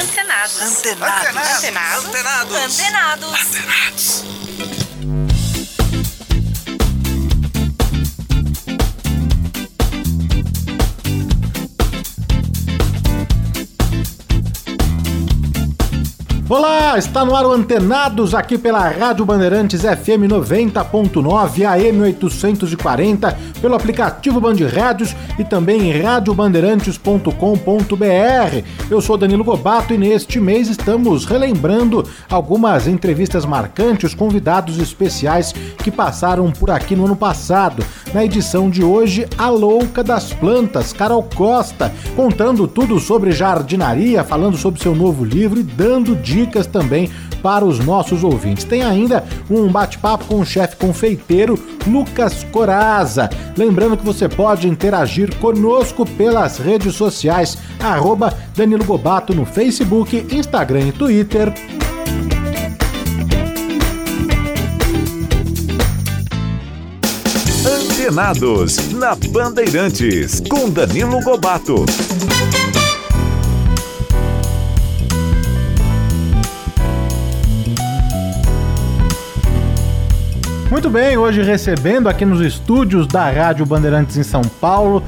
Antenados. Antenados. Antenados. Antenados. Antenados. Olá, está no ar o Antenados aqui pela Rádio Bandeirantes FM 90.9 AM 840, pelo aplicativo Band Rádios e também em radiobandeirantes.com.br. Eu sou Danilo Gobato e neste mês estamos relembrando algumas entrevistas marcantes, convidados especiais que passaram por aqui no ano passado. Na edição de hoje, a louca das plantas, Carol Costa, contando tudo sobre jardinaria, falando sobre seu novo livro e dando dicas dicas também para os nossos ouvintes. Tem ainda um bate-papo com o chefe confeiteiro Lucas Coraza. Lembrando que você pode interagir conosco pelas redes sociais, arroba Danilo Gobato no Facebook, Instagram e Twitter. Antenados, na Bandeirantes, com Danilo Gobato. Muito bem, hoje recebendo aqui nos estúdios da Rádio Bandeirantes em São Paulo,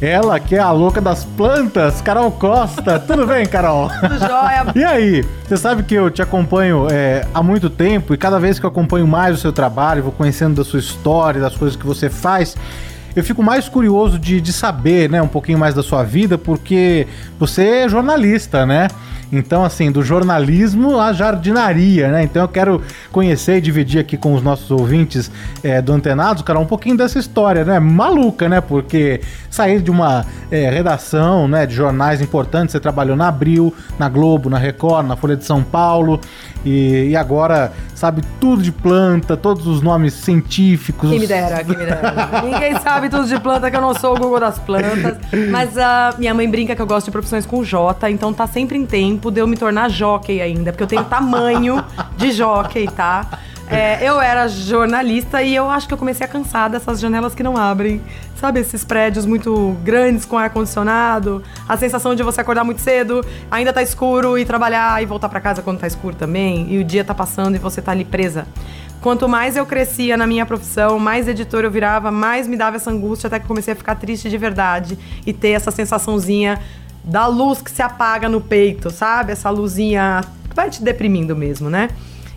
ela que é a louca das plantas, Carol Costa. Tudo bem, Carol? Tudo jóia. E aí, você sabe que eu te acompanho é, há muito tempo e cada vez que eu acompanho mais o seu trabalho, vou conhecendo da sua história, das coisas que você faz, eu fico mais curioso de, de saber, né, um pouquinho mais da sua vida, porque você é jornalista, né? Então, assim, do jornalismo à jardinaria, né? Então eu quero conhecer e dividir aqui com os nossos ouvintes é, do Antenados, cara, um pouquinho dessa história, né? Maluca, né? Porque sair de uma é, redação, né, de jornais importantes, você trabalhou na Abril, na Globo, na Record, na Folha de São Paulo, e, e agora sabe tudo de planta, todos os nomes científicos. Quem me dera, quem me dera. Ninguém sabe tudo de planta, que eu não sou o Google das plantas. Mas a minha mãe brinca que eu gosto de profissões com J, então tá sempre em tempo de eu me tornar jockey ainda, porque eu tenho tamanho de jockey, tá? É, eu era jornalista e eu acho que eu comecei a cansar dessas janelas que não abrem. Sabe, esses prédios muito grandes com ar-condicionado, a sensação de você acordar muito cedo, ainda tá escuro e trabalhar e voltar para casa quando tá escuro também, e o dia tá passando e você tá ali presa. Quanto mais eu crescia na minha profissão, mais editor eu virava, mais me dava essa angústia, até que comecei a ficar triste de verdade e ter essa sensaçãozinha da luz que se apaga no peito, sabe? Essa luzinha vai te deprimindo mesmo, né?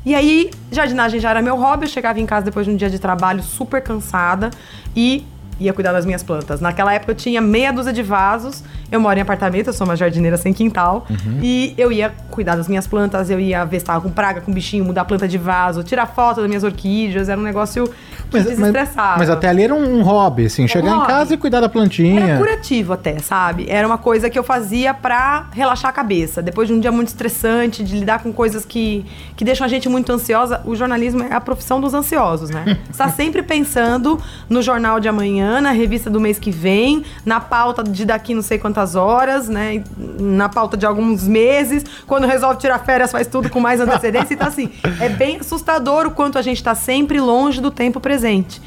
E aí, jardinagem já era meu hobby, eu chegava em casa depois de um dia de trabalho super cansada e ia cuidar das minhas plantas. Naquela época eu tinha meia dúzia de vasos. Eu moro em apartamento, eu sou uma jardineira sem quintal. Uhum. E eu ia cuidar das minhas plantas, eu ia ver se tava com praga, com bichinho, mudar a planta de vaso, tirar foto das minhas orquídeas. Era um negócio que mas, desestressava. Mas, mas, até ali era um, hobby, assim, um chegar hobby. em casa e cuidar da plantinha. Era curativo até, sabe? Era uma coisa que eu fazia pra relaxar a cabeça. Depois de um dia muito estressante, de lidar com coisas que, que deixam a gente muito ansiosa, o jornalismo é a profissão dos ansiosos, né? Está sempre pensando no jornal de amanhã, na revista do mês que vem, na pauta de daqui não sei quantas horas, né? Na pauta de alguns meses. Quando resolve tirar férias, faz tudo com mais antecedência. Então, assim, é bem assustador o quanto a gente está sempre longe do tempo presente.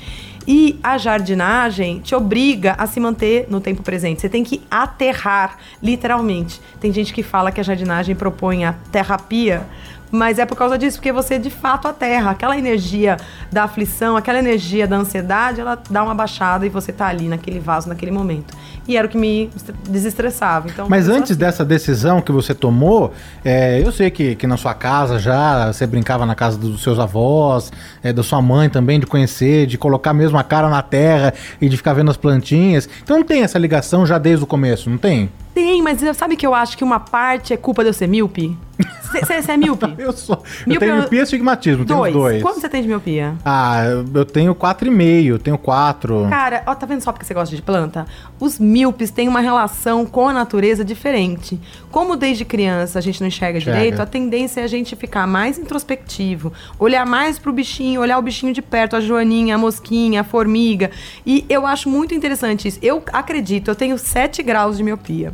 E a jardinagem te obriga a se manter no tempo presente. Você tem que aterrar, literalmente. Tem gente que fala que a jardinagem propõe a terapia mas é por causa disso, porque você de fato aterra. Aquela energia da aflição, aquela energia da ansiedade, ela dá uma baixada e você tá ali naquele vaso, naquele momento. E era o que me desestressava. Então, Mas antes assim. dessa decisão que você tomou, é, eu sei que, que na sua casa já você brincava na casa dos seus avós, é, da sua mãe também, de conhecer, de colocar mesmo a cara na terra e de ficar vendo as plantinhas. Então não tem essa ligação já desde o começo, não tem? Tem, mas sabe que eu acho que uma parte é culpa de eu ser míope? Você é míope? eu sou. Míope eu tenho é miopia e astigmatismo, dois. tenho dois. Quanto você tem de miopia? Ah, eu tenho 4,5, tenho 4. Cara, ó, tá vendo só porque você gosta de planta? Os míopes têm uma relação com a natureza diferente. Como desde criança a gente não enxerga, enxerga. direito, a tendência é a gente ficar mais introspectivo, olhar mais pro bichinho, olhar o bichinho de perto, a joaninha, a mosquinha, a formiga. E eu acho muito interessante isso. Eu acredito, eu tenho 7 graus de miopia.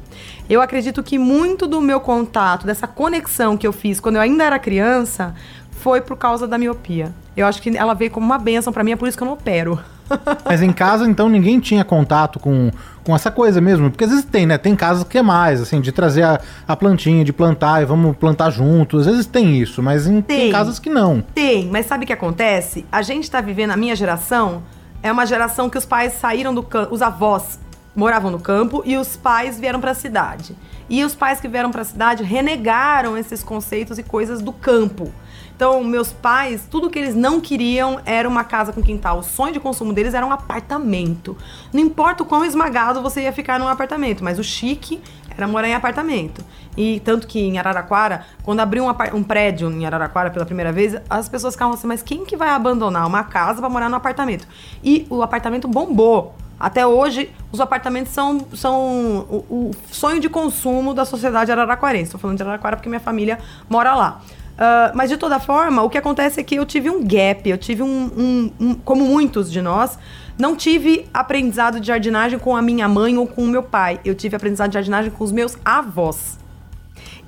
Eu acredito que muito do meu contato, dessa conexão que eu fiz quando eu ainda era criança, foi por causa da miopia. Eu acho que ela veio como uma benção para mim, é por isso que eu não opero. Mas em casa, então, ninguém tinha contato com, com essa coisa mesmo. Porque às vezes tem, né? Tem casas que é mais, assim, de trazer a, a plantinha, de plantar e vamos plantar juntos. Às vezes tem isso, mas em, tem. tem casas que não. Tem, mas sabe o que acontece? A gente tá vivendo, a minha geração é uma geração que os pais saíram do campo, os avós moravam no campo e os pais vieram para a cidade. E os pais que vieram para a cidade renegaram esses conceitos e coisas do campo. Então, meus pais, tudo que eles não queriam era uma casa com quintal. O sonho de consumo deles era um apartamento. Não importa o quão esmagado você ia ficar num apartamento, mas o chique era morar em apartamento. E tanto que em Araraquara, quando abriu um, um, prédio em Araraquara pela primeira vez, as pessoas ficavam assim, mas quem que vai abandonar uma casa para morar no apartamento? E o apartamento bombou. Até hoje, os apartamentos são, são o, o sonho de consumo da sociedade araraquarense. Estou falando de Araraquara porque minha família mora lá. Uh, mas de toda forma, o que acontece é que eu tive um gap, eu tive um, um, um, como muitos de nós, não tive aprendizado de jardinagem com a minha mãe ou com o meu pai. Eu tive aprendizado de jardinagem com os meus avós.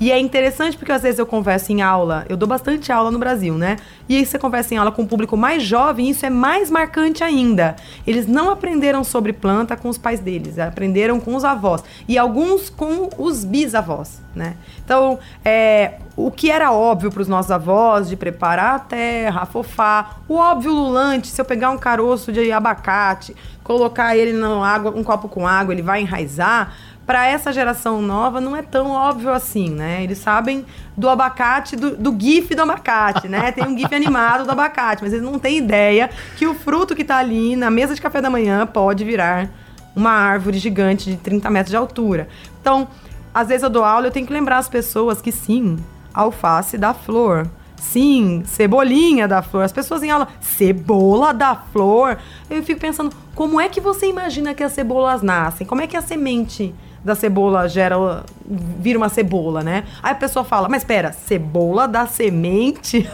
E é interessante porque às vezes eu converso em aula, eu dou bastante aula no Brasil, né? E aí você conversa em aula com um público mais jovem, isso é mais marcante ainda. Eles não aprenderam sobre planta com os pais deles, aprenderam com os avós. E alguns com os bisavós, né? Então, é, o que era óbvio para os nossos avós de preparar a terra, afofar, o óbvio lulante, se eu pegar um caroço de abacate, colocar ele no água, um copo com água, ele vai enraizar para essa geração nova não é tão óbvio assim, né? Eles sabem do abacate, do, do gif do abacate, né? Tem um gif animado do abacate, mas eles não têm ideia que o fruto que está ali na mesa de café da manhã pode virar uma árvore gigante de 30 metros de altura. Então, às vezes eu dou aula, eu tenho que lembrar as pessoas que sim, alface dá flor. Sim, cebolinha da flor. As pessoas em aula, cebola da flor. Eu fico pensando, como é que você imagina que as cebolas nascem? Como é que a semente da cebola gera vira uma cebola, né? Aí a pessoa fala, mas espera, cebola da semente?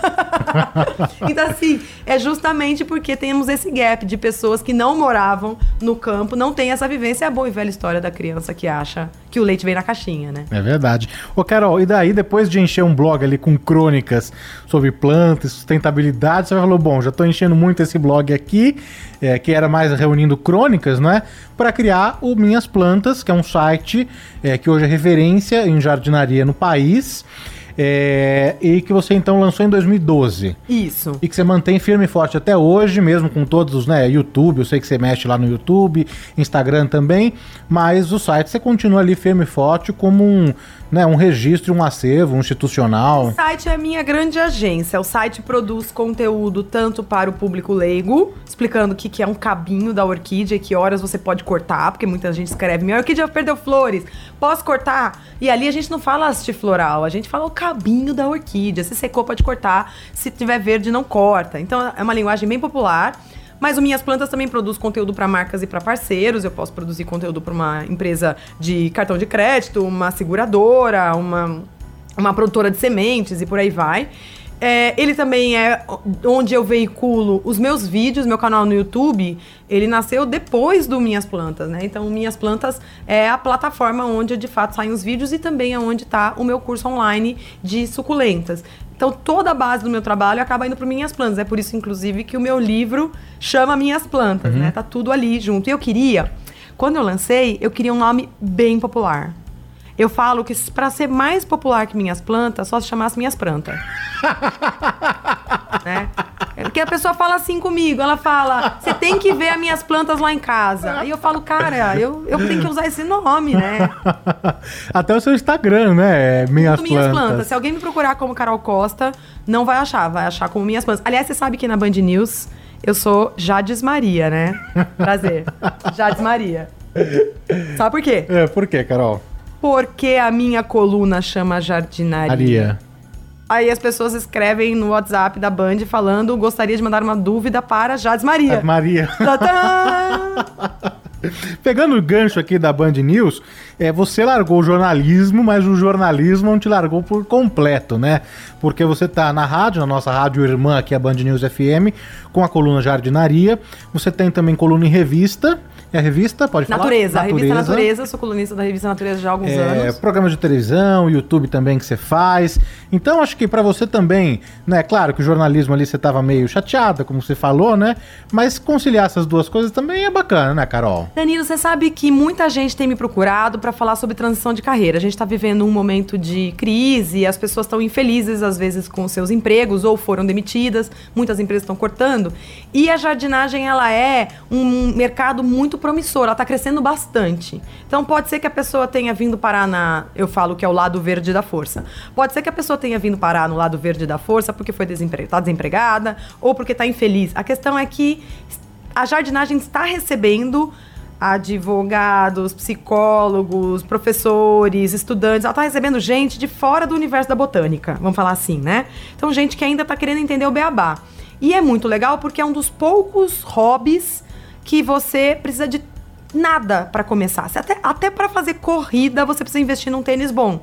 então assim, é justamente porque temos esse gap de pessoas que não moravam no campo, não tem essa vivência, é a boa e velha história da criança que acha que o leite vem na caixinha, né? É verdade. Ô Carol, e daí depois de encher um blog ali com crônicas sobre plantas, sustentabilidade, você falou, bom, já tô enchendo muito esse blog aqui, é, que era mais reunindo crônicas, né? Para criar o Minhas Plantas, que é um site é, que hoje é referência em jardinaria no país. É, e que você então lançou em 2012. Isso. E que você mantém firme e forte até hoje, mesmo com todos os, né, YouTube, eu sei que você mexe lá no YouTube, Instagram também, mas o site você continua ali firme e forte como um, né, um registro, um acervo um institucional. O site é a minha grande agência. O site produz conteúdo tanto para o público leigo, explicando o que, que é um cabinho da orquídea e que horas você pode cortar, porque muita gente escreve: minha orquídea perdeu flores, posso cortar? E ali a gente não fala haste floral, a gente fala o cabinho da orquídea. Se secou, pode cortar. Se tiver verde, não corta. Então é uma linguagem bem popular. Mas o Minhas Plantas também produz conteúdo para marcas e para parceiros. Eu posso produzir conteúdo para uma empresa de cartão de crédito, uma seguradora, uma, uma produtora de sementes e por aí vai. É, ele também é onde eu veiculo os meus vídeos, meu canal no YouTube. Ele nasceu depois do Minhas Plantas, né? Então, Minhas Plantas é a plataforma onde de fato saem os vídeos e também é onde está o meu curso online de suculentas. Então, toda a base do meu trabalho acaba indo para Minhas Plantas. É por isso, inclusive, que o meu livro chama Minhas Plantas, uhum. né? Tá tudo ali junto. E eu queria, quando eu lancei, eu queria um nome bem popular. Eu falo que para ser mais popular que minhas plantas, só se chamasse minhas plantas. né? Porque a pessoa fala assim comigo, ela fala, você tem que ver as minhas plantas lá em casa. Aí eu falo, cara, eu, eu tenho que usar esse nome, né? Até o seu Instagram, né? Minhas, minhas plantas. plantas. Se alguém me procurar como Carol Costa, não vai achar, vai achar como minhas plantas. Aliás, você sabe que na Band News eu sou Jades Maria, né? Prazer. Jades Maria. Sabe por quê? É, por quê, Carol? Porque a minha coluna chama jardinaria. Maria. Aí as pessoas escrevem no WhatsApp da Band falando gostaria de mandar uma dúvida para Jades Maria. Maria. Pegando o gancho aqui da Band News, é, você largou o jornalismo, mas o jornalismo não te largou por completo, né? Porque você tá na rádio, na nossa rádio irmã aqui, a Band News FM, com a coluna Jardinaria. Você tem também coluna em revista. É a revista? Pode falar? Natureza, a revista Natureza, sou colunista da revista Natureza já há alguns É, anos. programas de televisão, YouTube também que você faz. Então acho que pra você também, né? Claro que o jornalismo ali você tava meio chateada, como você falou, né? Mas conciliar essas duas coisas também é bacana, né, Carol? Danilo, você sabe que muita gente tem me procurado para falar sobre transição de carreira. A gente está vivendo um momento de crise, as pessoas estão infelizes às vezes com seus empregos ou foram demitidas, muitas empresas estão cortando. E a jardinagem ela é um mercado muito promissor, ela está crescendo bastante. Então pode ser que a pessoa tenha vindo parar na, eu falo que é o lado verde da força. Pode ser que a pessoa tenha vindo parar no lado verde da força porque foi tá desempregada ou porque está infeliz. A questão é que a jardinagem está recebendo advogados, psicólogos, professores, estudantes. Ela está recebendo gente de fora do universo da botânica, vamos falar assim, né? Então, gente que ainda está querendo entender o beabá. E é muito legal porque é um dos poucos hobbies que você precisa de nada para começar. Você até até para fazer corrida você precisa investir num tênis bom.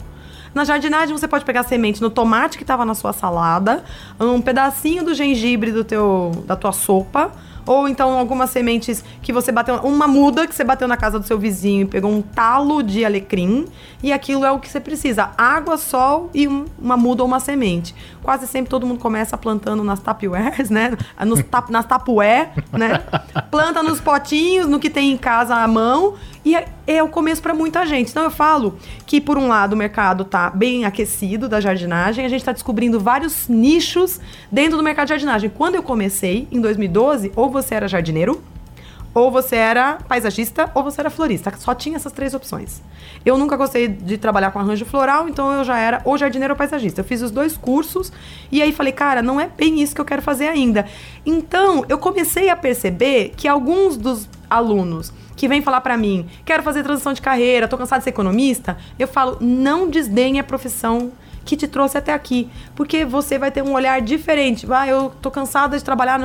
Na jardinagem você pode pegar semente no tomate que estava na sua salada, um pedacinho do gengibre do teu, da tua sopa, ou então algumas sementes que você bateu, uma muda que você bateu na casa do seu vizinho e pegou um talo de alecrim, e aquilo é o que você precisa: água, sol e um- uma muda ou uma semente. Quase sempre todo mundo começa plantando nas tapuers, né? Nos tap, nas tapué, né? Planta nos potinhos, no que tem em casa à mão, e é, é o começo para muita gente. Então eu falo que, por um lado, o mercado tá bem aquecido da jardinagem, a gente está descobrindo vários nichos dentro do mercado de jardinagem. Quando eu comecei, em 2012, ou você era jardineiro, ou você era paisagista, ou você era florista. Só tinha essas três opções. Eu nunca gostei de trabalhar com arranjo floral, então eu já era ou jardineiro ou paisagista. Eu fiz os dois cursos e aí falei, cara, não é bem isso que eu quero fazer ainda. Então, eu comecei a perceber que alguns dos alunos que vêm falar pra mim, quero fazer transição de carreira, tô cansado de ser economista, eu falo, não desdenhe a profissão que te trouxe até aqui, porque você vai ter um olhar diferente. Ah, eu tô cansada de trabalhar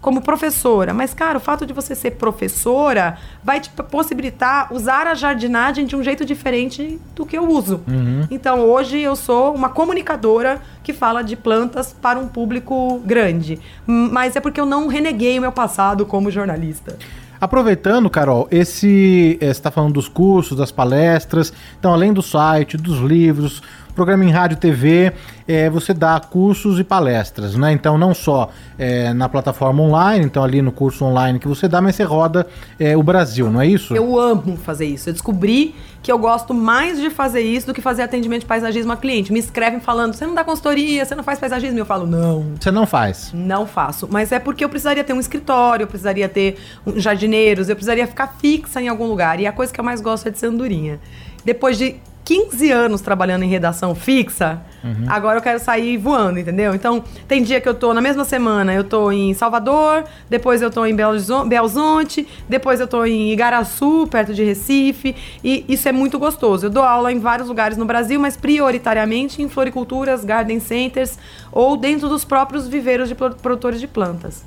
como professora, mas cara, o fato de você ser professora vai te possibilitar usar a jardinagem de um jeito diferente do que eu uso. Então, hoje eu sou uma comunicadora que fala de plantas para um público grande, mas é porque eu não reneguei o meu passado como jornalista. Aproveitando, Carol, esse. eh, Você está falando dos cursos, das palestras. Então, além do site, dos livros, programa em rádio TV, eh, você dá cursos e palestras, né? Então, não só eh, na plataforma online, então ali no curso online que você dá, mas você roda eh, o Brasil, não é isso? Eu amo fazer isso. Eu descobri que eu gosto mais de fazer isso do que fazer atendimento de paisagismo a cliente. Me escrevem falando, você não dá consultoria, você não faz paisagismo. Eu falo, não. Você não faz. Não faço, mas é porque eu precisaria ter um escritório, eu precisaria ter um jardineiros, eu precisaria ficar fixa em algum lugar. E a coisa que eu mais gosto é de ser andorinha. Depois de 15 anos trabalhando em redação fixa, agora eu quero sair voando, entendeu? Então, tem dia que eu tô na mesma semana, eu tô em Salvador, depois eu tô em Belzonte, depois eu tô em Igaraçu, perto de Recife, e isso é muito gostoso. Eu dou aula em vários lugares no Brasil, mas prioritariamente em floriculturas, garden centers ou dentro dos próprios viveiros de pro- produtores de plantas.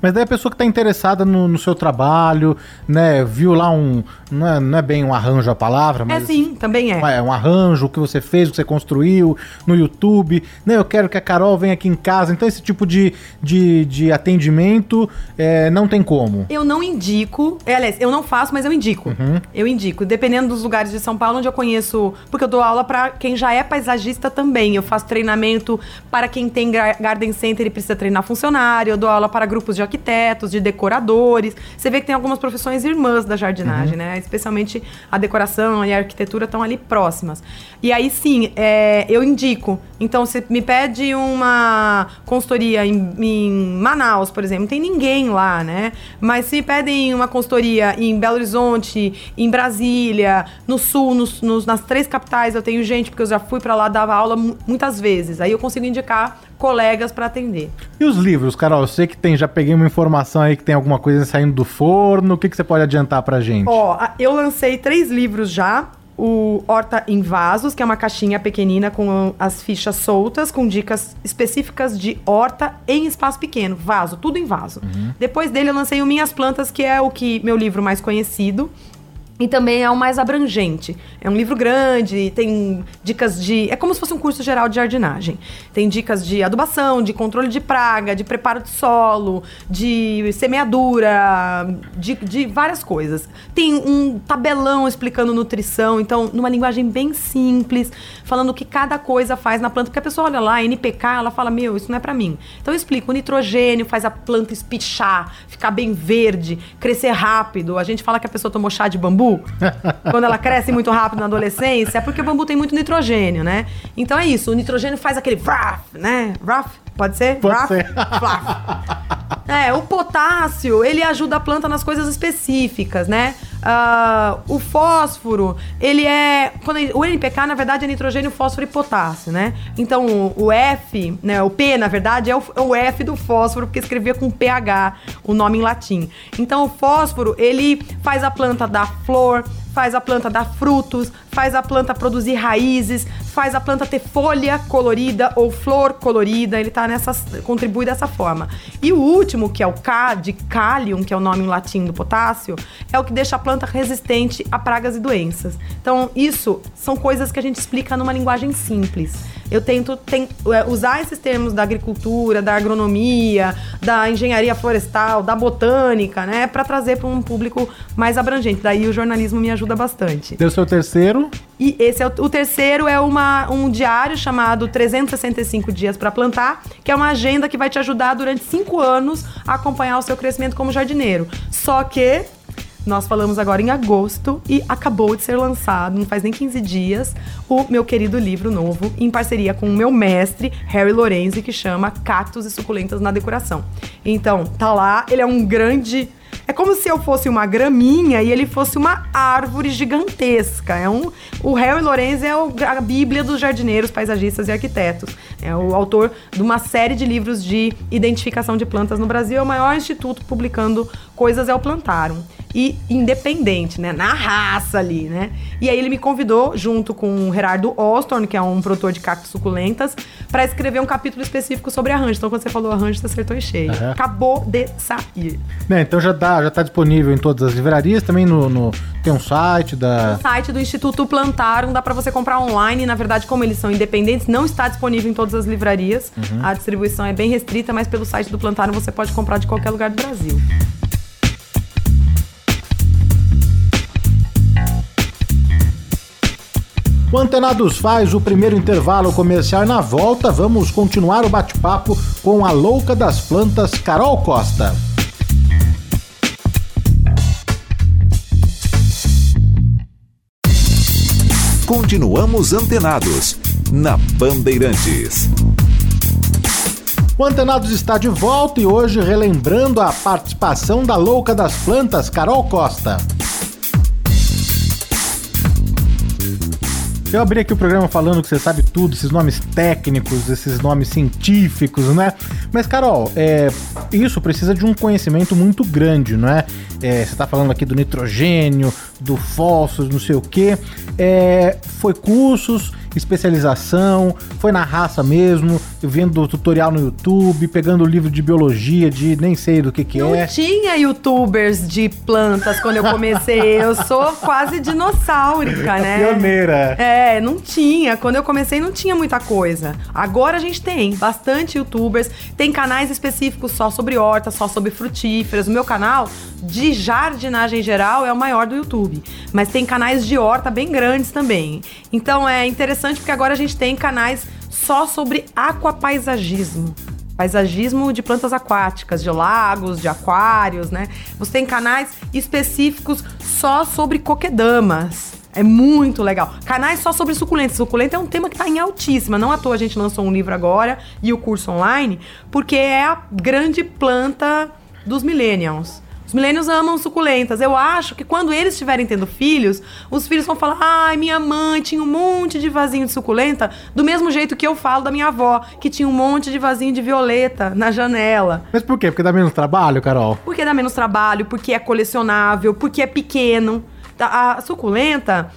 Mas daí a pessoa que está interessada no, no seu trabalho, né? Viu lá um. Não é, não é bem um arranjo a palavra, É mas. sim, também é. É um arranjo, o que você fez, o que você construiu no YouTube. Né, eu quero que a Carol venha aqui em casa. Então, esse tipo de, de, de atendimento é, não tem como. Eu não indico, é, aliás, eu não faço, mas eu indico. Eu indico, dependendo dos lugares de São Paulo onde eu conheço, porque eu dou aula para quem já é paisagista também. Eu faço treinamento para quem tem garden center e precisa treinar funcionário. Eu dou aula para grupos de arquitetos, de decoradores. Você vê que tem algumas profissões irmãs da jardinagem, né? Especialmente a decoração e a arquitetura estão ali próximas. E aí sim, é, eu indico. Então, você me pede uma consultoria em, em Manaus, por exemplo, não tem ninguém lá, né? Mas se me pedem uma consultoria em Belo Horizonte, em Brasília, no Sul, nos- nos- nas três capitais, eu tenho gente, porque eu já fui para lá dar aula mu- muitas vezes. Aí eu consigo indicar colegas para atender. E os livros, Carol? Eu sei que tem, já peguei uma informação aí que tem alguma coisa saindo do forno. O que, que você pode adiantar pra gente? Ó, eu lancei três livros já. O Horta em Vasos, que é uma caixinha pequenina com as fichas soltas, com dicas específicas de horta em espaço pequeno. Vaso, tudo em vaso. Depois dele eu lancei o Minhas Plantas, que é o que meu livro mais conhecido. E também é o mais abrangente. É um livro grande, tem dicas de. É como se fosse um curso geral de jardinagem. Tem dicas de adubação, de controle de praga, de preparo de solo, de semeadura, de, de várias coisas. Tem um tabelão explicando nutrição, então, numa linguagem bem simples, falando o que cada coisa faz na planta. Porque a pessoa olha lá, NPK, ela fala: Meu, isso não é para mim. Então, eu explico: o nitrogênio faz a planta espichar, ficar bem verde, crescer rápido. A gente fala que a pessoa tomou chá de bambu quando ela cresce muito rápido na adolescência, é porque o bambu tem muito nitrogênio, né? Então é isso, o nitrogênio faz aquele vraf, né? Vraf, pode ser? Pode vraf, ser. É, o potássio, ele ajuda a planta nas coisas específicas, né? Ah, o fósforo, ele é. Quando ele- o NPK, na verdade, é nitrogênio, fósforo e potássio, né? Então, o, o F, né? O P, na verdade, é o, é o F do fósforo, porque escrevia com PH, o nome em latim. Então, o fósforo, ele faz a planta dar flor, faz a planta dar frutos, faz a planta produzir raízes, faz a planta ter folha colorida ou flor colorida, ele tá nessa contribui dessa forma. E o último, que é o K de Kalium, que é o nome em latim do potássio, é o que deixa a planta resistente a pragas e doenças. Então, isso são coisas que a gente explica numa linguagem simples. Eu tento ten- é, usar esses termos da agricultura, da agronomia, da engenharia florestal, da botânica, né, para trazer para um público mais abrangente. Daí o jornalismo me ajuda bastante. Deu seu terceiro. E esse é o, o terceiro é uma, um diário chamado 365 dias para plantar, que é uma agenda que vai te ajudar durante cinco anos a acompanhar o seu crescimento como jardineiro. Só que nós falamos agora em agosto e acabou de ser lançado, não faz nem 15 dias, o meu querido livro novo, em parceria com o meu mestre, Harry Lorenzi, que chama Cactos e Suculentas na Decoração. Então, tá lá, ele é um grande é como se eu fosse uma graminha e ele fosse uma árvore gigantesca. É um, o Harry Lorenz é o- a bíblia dos jardineiros, paisagistas e arquitetos. É o autor de uma série de livros de identificação de plantas no Brasil. É o maior instituto publicando coisas é o Plantarum. E independente, né? Na raça ali, né? E aí ele me convidou, junto com o Gerardo Ostorn, que é um produtor de cactos suculentas, para escrever um capítulo específico sobre arranjo. Então, quando você falou arranjo, você acertou em cheio. Aham. Acabou de sair. Né, então já, dá, já tá disponível em todas as livrarias, também no, no- tem um site da. No site do Instituto Plantarum dá pra você comprar online. Na verdade, como eles são independentes, não está disponível em todas as livrarias. A distribuição é bem restrita, mas pelo site do Plantarum você pode comprar de qualquer lugar do Brasil. O Antenados faz o primeiro intervalo comercial na volta vamos continuar o bate-papo com a louca das plantas Carol Costa. Continuamos antenados na Bandeirantes. O Antenados está de volta e hoje relembrando a participação da louca das plantas Carol Costa. Eu abri aqui o programa falando que você sabe tudo, esses nomes técnicos, esses nomes científicos, né? Mas, Carol, é, isso precisa de um conhecimento muito grande, não é? É, você está falando aqui do nitrogênio, do fósforo, não sei o quê. É, foi cursos, especialização, foi na raça mesmo, vendo tutorial no YouTube, pegando livro de biologia, de nem sei do que que Não é. tinha youtubers de plantas quando eu comecei. Eu sou quase dinossaurica, né? Pioneira. É, não tinha. Quando eu comecei, não tinha muita coisa. Agora a gente tem bastante youtubers, tem canais específicos só sobre hortas, só sobre frutíferas. O meu canal de jardinagem geral é o maior do YouTube. Mas tem canais de horta bem grandes também. Então é interessante porque agora a gente tem canais só sobre aquapaisagismo paisagismo de plantas aquáticas, de lagos, de aquários, né? Você tem canais específicos só sobre coquedamas. É muito legal. Canais só sobre suculenta. Suculenta é um tema que está em altíssima. Não à toa a gente lançou um livro agora e o curso online, porque é a grande planta dos millennials. Os millennials amam suculentas. Eu acho que quando eles estiverem tendo filhos, os filhos vão falar: ai, minha mãe tinha um monte de vasinho de suculenta, do mesmo jeito que eu falo da minha avó, que tinha um monte de vasinho de violeta na janela. Mas por quê? Porque dá menos trabalho, Carol? Porque dá menos trabalho, porque é colecionável, porque é pequeno. A a suculenta,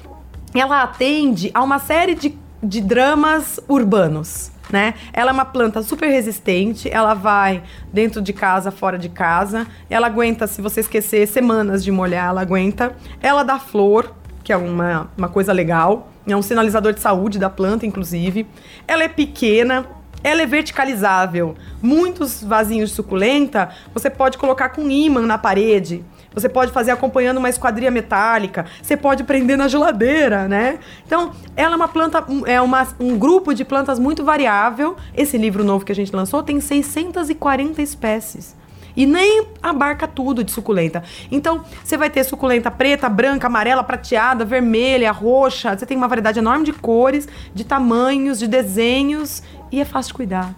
ela atende a uma série de, de dramas urbanos. Né? Ela é uma planta super resistente, ela vai dentro de casa, fora de casa. Ela aguenta, se você esquecer semanas de molhar, ela aguenta. Ela dá flor, que é uma, uma coisa legal. É um sinalizador de saúde da planta, inclusive. Ela é pequena, ela é verticalizável. Muitos vasinhos de suculenta você pode colocar com ímã na parede. Você pode fazer acompanhando uma esquadria metálica. Você pode prender na geladeira, né? Então, ela é uma planta, é uma, um grupo de plantas muito variável. Esse livro novo que a gente lançou tem 640 espécies. E nem abarca tudo de suculenta. Então, você vai ter suculenta preta, branca, amarela, prateada, vermelha, roxa. Você tem uma variedade enorme de cores, de tamanhos, de desenhos. E é fácil de cuidar.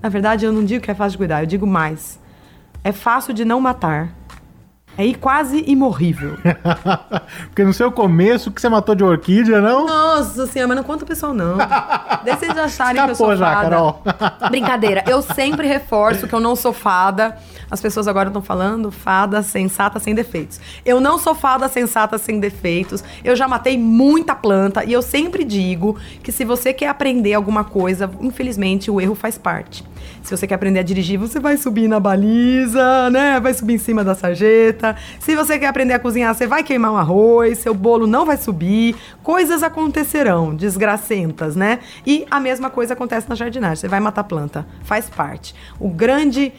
Na verdade, eu não digo que é fácil de cuidar, eu digo mais. É fácil de não matar. É quase imorrível. Porque no seu começo que você matou de orquídea, não? Nossa senhora, mas não conta o pessoal, não. Deixa vocês acharem Escapou que eu sou já, fada. Carol. Brincadeira. Eu sempre reforço que eu não sou fada. As pessoas agora estão falando fada sensata sem defeitos. Eu não sou fada sensata sem defeitos. Eu já matei muita planta e eu sempre digo que se você quer aprender alguma coisa, infelizmente o erro faz parte. Se você quer aprender a dirigir, você vai subir na baliza, né? Vai subir em cima da sarjeta. Se você quer aprender a cozinhar, você vai queimar um arroz, seu bolo não vai subir. Coisas acontecerão, desgracentas, né? E a mesma coisa acontece na jardinagem. Você vai matar planta, faz parte. O grande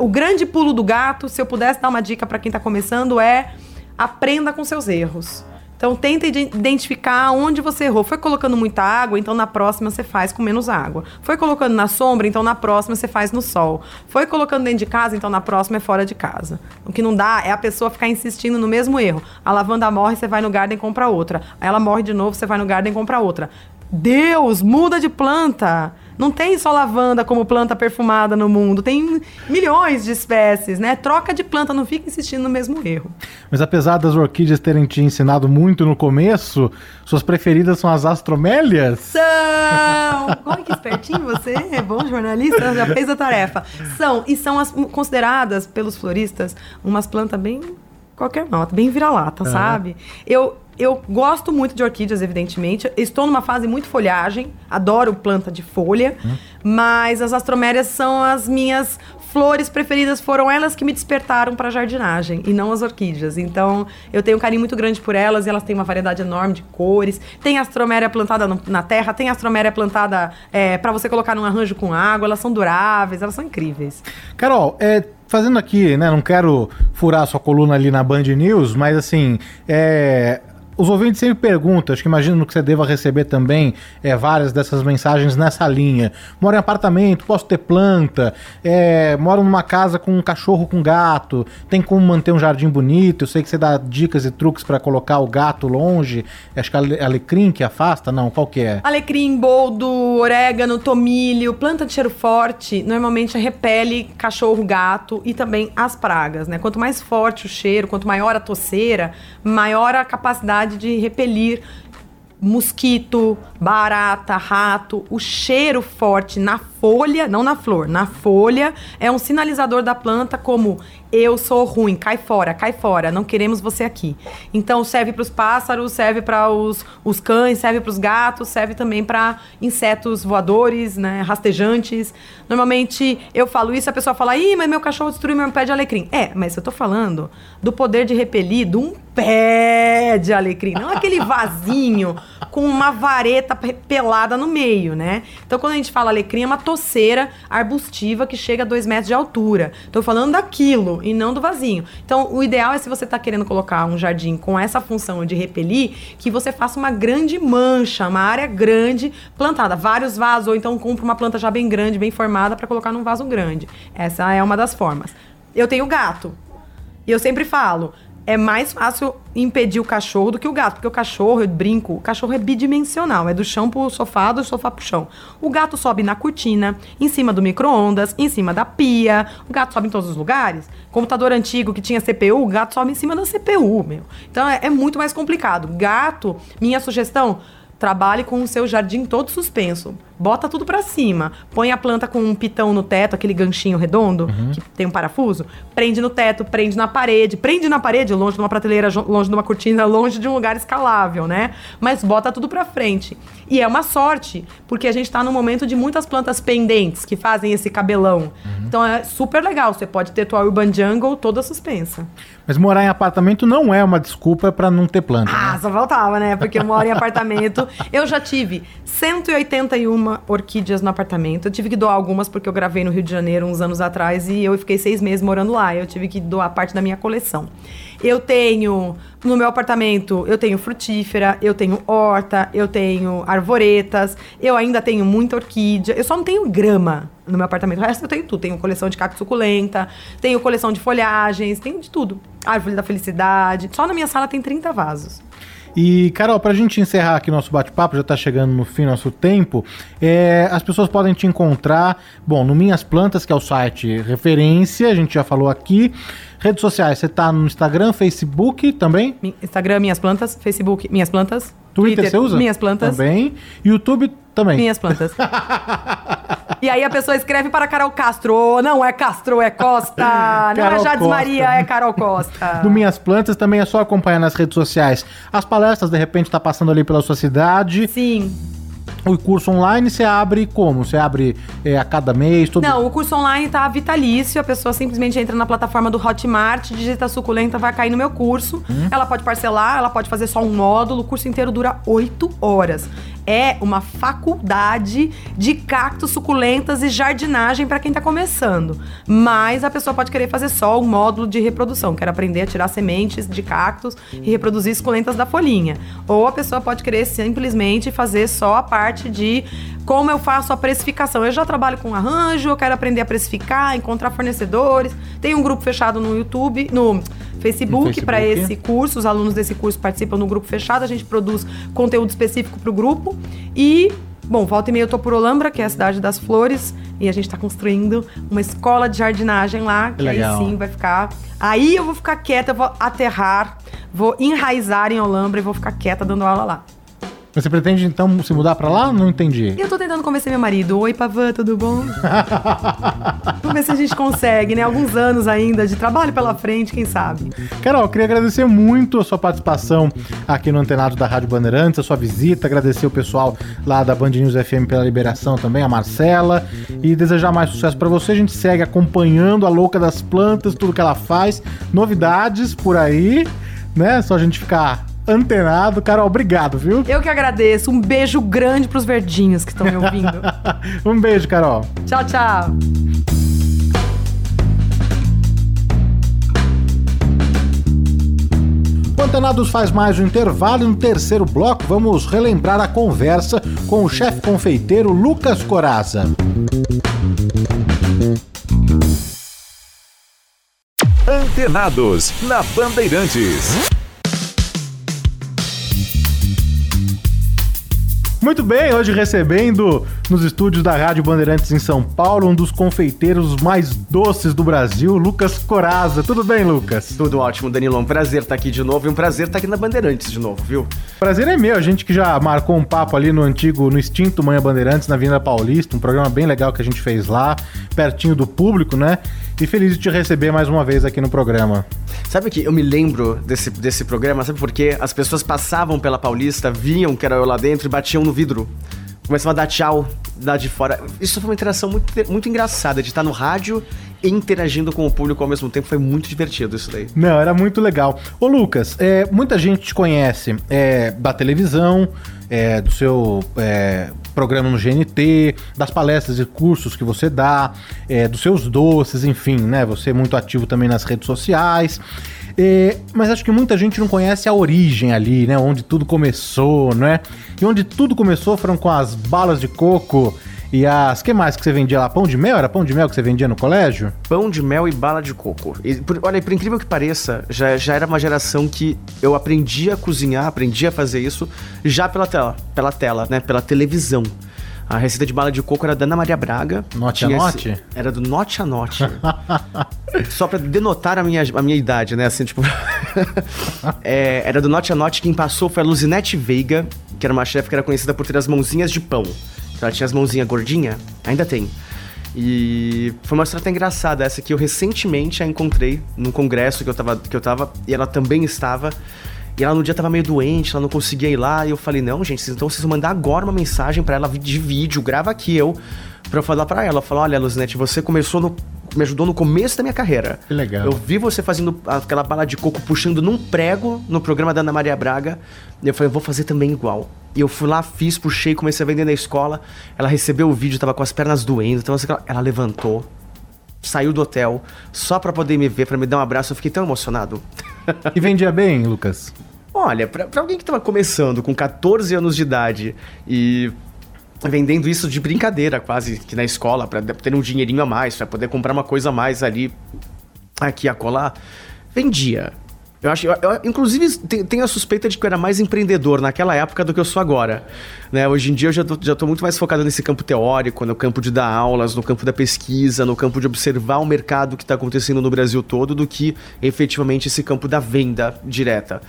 o grande pulo do gato, se eu pudesse dar uma dica para quem está começando, é aprenda com seus erros. Então tenta ide- identificar onde você errou. Foi colocando muita água, então na próxima você faz com menos água. Foi colocando na sombra, então na próxima você faz no sol. Foi colocando dentro de casa, então na próxima é fora de casa. O que não dá é a pessoa ficar insistindo no mesmo erro. A lavanda morre, você vai no garden e compra outra. Aí ela morre de novo, você vai no garden e compra outra. Deus, muda de planta. Não tem só lavanda como planta perfumada no mundo, tem milhões de espécies, né? Troca de planta, não fica insistindo no mesmo erro. Mas apesar das orquídeas terem te ensinado muito no começo, suas preferidas são as astromélias? São! Olha que espertinho você, é bom jornalista, já fez a tarefa. São, e são as consideradas pelos floristas umas plantas bem qualquer nota, bem vira-lata, sabe? Eu, eu gosto muito de orquídeas, evidentemente. Estou numa fase muito folhagem, adoro planta de folha, mas as astromélias são as minhas flores preferidas, foram elas que me despertaram para jardinagem e não as orquídeas. Então, eu tenho um carinho muito grande por elas e elas têm uma variedade enorme de cores. Tem astroméria plantada no- na terra, tem astroméria plantada para você colocar num arranjo com água, elas são duráveis, elas são incríveis. Carol, é, fazendo aqui, né? Não quero furar a sua coluna ali na Band News, mas assim, é, os ouvintes sempre perguntam, acho que imagino que você deva receber também é, várias dessas mensagens nessa linha. Moro em apartamento, posso ter planta, é, moro numa casa com um cachorro com gato, tem como manter um jardim bonito, eu sei que você dá dicas e truques para colocar o gato longe, acho que é ale- alecrim que afasta, não, qual que é? Alecrim, boldo, orégano, tomilho, planta de cheiro forte, normalmente repele cachorro, gato e também as pragas, né? Quanto mais forte o cheiro, quanto maior a toceira, maior a capacidade de repelir mosquito, barata, rato. O cheiro forte na folha, não na flor, na folha, é um sinalizador da planta como eu sou ruim, cai fora, cai fora, não queremos você aqui. Então serve para os pássaros, serve para os, os cães, serve para os gatos, serve também para insetos voadores, né, rastejantes. Normalmente eu falo isso, a pessoa fala: "Ih, mas meu cachorro destruiu meu pé de alecrim". É, mas eu tô falando do poder de repelir de um pé de alecrim, não aquele vasinho com uma vareta pe- pelada no meio, né? Então, quando a gente fala alecrim, é uma toceira arbustiva que chega a dois metros de altura. Tô falando daquilo e não do vasinho. Então, o ideal é se você tá querendo colocar um jardim com essa função de repelir, que você faça uma grande mancha, uma área grande plantada, vários vasos, ou então compra uma planta já bem grande, bem formada para colocar num vaso grande. Essa é uma das formas. Eu tenho gato. E eu sempre falo, é mais fácil impedir o cachorro do que o gato, porque o cachorro, eu brinco, o cachorro é bidimensional, é do chão pro sofá, do sofá pro chão. O gato sobe na cortina, em cima do micro-ondas, em cima da pia, o gato sobe em todos os lugares. Computador antigo que tinha CPU, o gato sobe em cima da CPU, meu. Então é, é muito mais complicado. Gato, minha sugestão, trabalhe com o seu jardim todo suspenso. Bota tudo pra cima. Põe a planta com um pitão no teto, aquele ganchinho redondo, Uhum. que tem um parafuso. Prende no teto, prende na parede. Prende na parede, longe de uma prateleira, longe de uma cortina, longe de um lugar escalável, né? Mas bota tudo pra frente. E é uma sorte, porque a gente tá num momento de muitas plantas pendentes que fazem esse cabelão. Uhum. Então é super legal. Você pode ter tua Urban Jungle toda suspensa. Mas morar em apartamento não é uma desculpa pra não ter planta. né? Ah, só faltava, né? Porque eu moro em apartamento. Eu já tive 181 orquídeas no apartamento. Eu tive que doar algumas porque eu gravei no Rio de Janeiro uns anos atrás e eu fiquei seis meses morando lá. Eu tive que doar parte da minha coleção. Eu tenho, no meu apartamento, eu tenho frutífera, eu tenho horta, eu tenho arvoretas, eu ainda tenho muita orquídea. Eu só não tenho grama no meu apartamento. O resto eu tenho tudo. Tenho coleção de cacto suculenta, tenho coleção de folhagens, tenho de tudo. Árvore da felicidade. Só na minha sala tem 30 vasos. E, Carol, pra gente encerrar aqui nosso bate-papo, já tá chegando no fim nosso tempo, é, as pessoas podem te encontrar, bom, no Minhas Plantas, que é o site referência, a gente já falou aqui. Redes sociais, você tá no Instagram, Facebook também? Instagram, minhas plantas. Facebook, minhas plantas. Twitter, você usa? Minhas plantas. Também. YouTube também. Minhas plantas. e aí a pessoa escreve para Carol Castro. Não é Castro, é Costa. Não é Jades Costa. Maria, é Carol Costa. Do Minhas Plantas também é só acompanhar nas redes sociais. As palestras, de repente, tá passando ali pela sua cidade. Sim. O curso online você abre como? Você abre é, a cada mês? Todo... Não, o curso online tá vitalício. A pessoa simplesmente entra na plataforma do Hotmart, digita suculenta, vai cair no meu curso. Ela pode parcelar, ela pode fazer só um módulo. O curso inteiro dura oito horas. É uma faculdade de cactos, suculentas e jardinagem para quem tá começando. Mas a pessoa pode querer fazer só um módulo de reprodução, quer aprender a tirar sementes de cactos e reproduzir suculentas da folhinha. Ou a pessoa pode querer simplesmente fazer só a parte de como eu faço a precificação. Eu já trabalho com arranjo, eu quero aprender a precificar, encontrar fornecedores. Tem um grupo fechado no YouTube, no Facebook, No para Facebook. esse curso. Os alunos desse curso participam no grupo fechado. A gente produz conteúdo específico para o grupo. E, bom, volta e meia eu tô por Olambra, que é a cidade das flores. E a gente tá construindo uma escola de jardinagem lá. Que aí legal. sim vai ficar. Aí eu vou ficar quieta, eu vou aterrar, vou enraizar em Olambra e vou ficar quieta dando aula lá. Você pretende, então, se mudar pra lá? Não entendi. Eu tô tentando convencer meu marido. Oi, Pavan, tudo bom? Vamos ver se a gente consegue, né? Alguns anos ainda de trabalho pela frente, quem sabe? Carol, eu queria agradecer muito a sua participação aqui no Antenado da Rádio Bandeirantes, a sua visita, agradecer o pessoal lá da Band News FM pela liberação também, a Marcela, e desejar mais sucesso pra você. A gente segue acompanhando a louca das plantas, tudo que ela faz, novidades por aí, né? Só a gente ficar antenado. Carol, obrigado, viu? Eu que agradeço. Um beijo grande pros verdinhos que estão me ouvindo. um beijo, Carol. tchau, tchau. O Antenados faz mais um intervalo e no terceiro bloco vamos relembrar a conversa com o chefe confeiteiro Lucas Coraza. Antenados na Bandeirantes. Muito bem, hoje recebendo nos estúdios da Rádio Bandeirantes em São Paulo um dos confeiteiros mais doces do Brasil, Lucas Coraza. Tudo bem, Lucas? Tudo ótimo, Danilo. Um prazer estar aqui de novo e um prazer estar aqui na Bandeirantes de novo, viu? Prazer é meu, a gente que já marcou um papo ali no antigo, no extinto Manhã Bandeirantes, na Avenida Paulista, um programa bem legal que a gente fez lá, pertinho do público, né? E feliz de te receber mais uma vez aqui no programa. Sabe que eu me lembro desse, desse programa, sabe por quê? As pessoas passavam pela Paulista, viam que era eu lá dentro e batiam no vidro. Começavam a dar tchau lá de fora. Isso foi uma interação muito, muito engraçada, de estar no rádio e interagindo com o público ao mesmo tempo. Foi muito divertido isso daí. Não, era muito legal. Ô Lucas, é, muita gente te conhece é, da televisão, é, do seu é, programa no GNT, das palestras e cursos que você dá, é, dos seus doces, enfim, né? Você é muito ativo também nas redes sociais. É, mas acho que muita gente não conhece a origem ali, né? Onde tudo começou, né? E onde tudo começou foram com as balas de coco e as. que mais que você vendia lá? Pão de mel? Era pão de mel que você vendia no colégio? Pão de mel e bala de coco. E, por- olha, por incrível que pareça, já, já era uma geração que eu aprendi a cozinhar, aprendi a fazer isso já pela tela, pela tela, né? Pela televisão. A receita de bala de coco era da Ana Maria Braga. Note a note? esse- Era do Note a Note. Só pra denotar a minha, a minha idade, né? Assim, tipo. É, era do Note a Note. Quem passou foi a Luzinete Veiga, que era uma chefe que era conhecida por ter as mãozinhas de pão. Ela tinha as mãozinhas gordinhas, ainda tem. E foi uma história engraçada essa que eu recentemente a encontrei num congresso que eu tava, que eu tava e ela também estava. E ela no dia tava meio doente, ela não conseguia ir lá. E eu falei: Não, gente, então vocês vão mandar agora uma mensagem para ela de vídeo, grava aqui eu, pra eu falar pra ela. Falo: Olha, Luzinete, você começou no. Me ajudou no começo da minha carreira. Que legal. Eu vi você fazendo aquela bala de coco puxando num prego no programa da Ana Maria Braga. E eu falei, eu vou fazer também igual. E eu fui lá, fiz, puxei, comecei a vender na escola. Ela recebeu o vídeo, tava com as pernas doendo. Então assim, ela levantou, saiu do hotel, só pra poder me ver, pra me dar um abraço. Eu fiquei tão emocionado. E vendia bem, Lucas? Olha, pra, pra alguém que tava começando com 14 anos de idade e vendendo isso de brincadeira quase que na escola, pra ter um dinheirinho a mais, pra poder comprar uma coisa a mais ali, aqui a colar, vendia. Eu acho, eu, eu, inclusive, te- tenho a suspeita de que eu era mais empreendedor naquela época do que eu sou agora. Né? Hoje em dia eu já tô muito mais focado nesse campo teórico, no campo de dar aulas, no campo da pesquisa, no campo de observar o mercado que está acontecendo no Brasil todo, do que efetivamente esse campo da venda direta.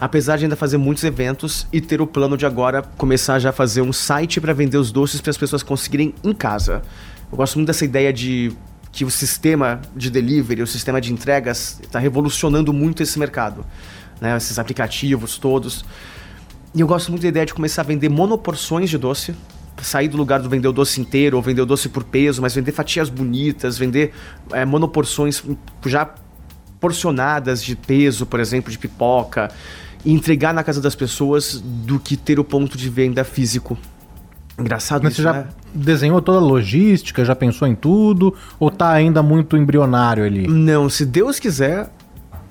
Apesar de ainda fazer muitos eventos e ter o plano de agora começar já a fazer um site para vender os doces para as pessoas conseguirem em casa. Eu gosto muito dessa ideia de que o sistema de delivery, o sistema de entregas está revolucionando muito esse mercado, né? Esses aplicativos todos. E eu gosto muito da ideia de começar a vender monoporções de doce, sair do lugar do vender o doce inteiro ou vender o doce por peso, mas vender fatias bonitas, vender é, monoporções já porcionadas de peso, por exemplo, de pipoca, e entregar na casa das pessoas do que ter o ponto de venda físico. Engraçado Mas isso, você já né? desenhou toda a logística, já pensou em tudo? Ou tá ainda muito embrionário ali? Não, se Deus quiser.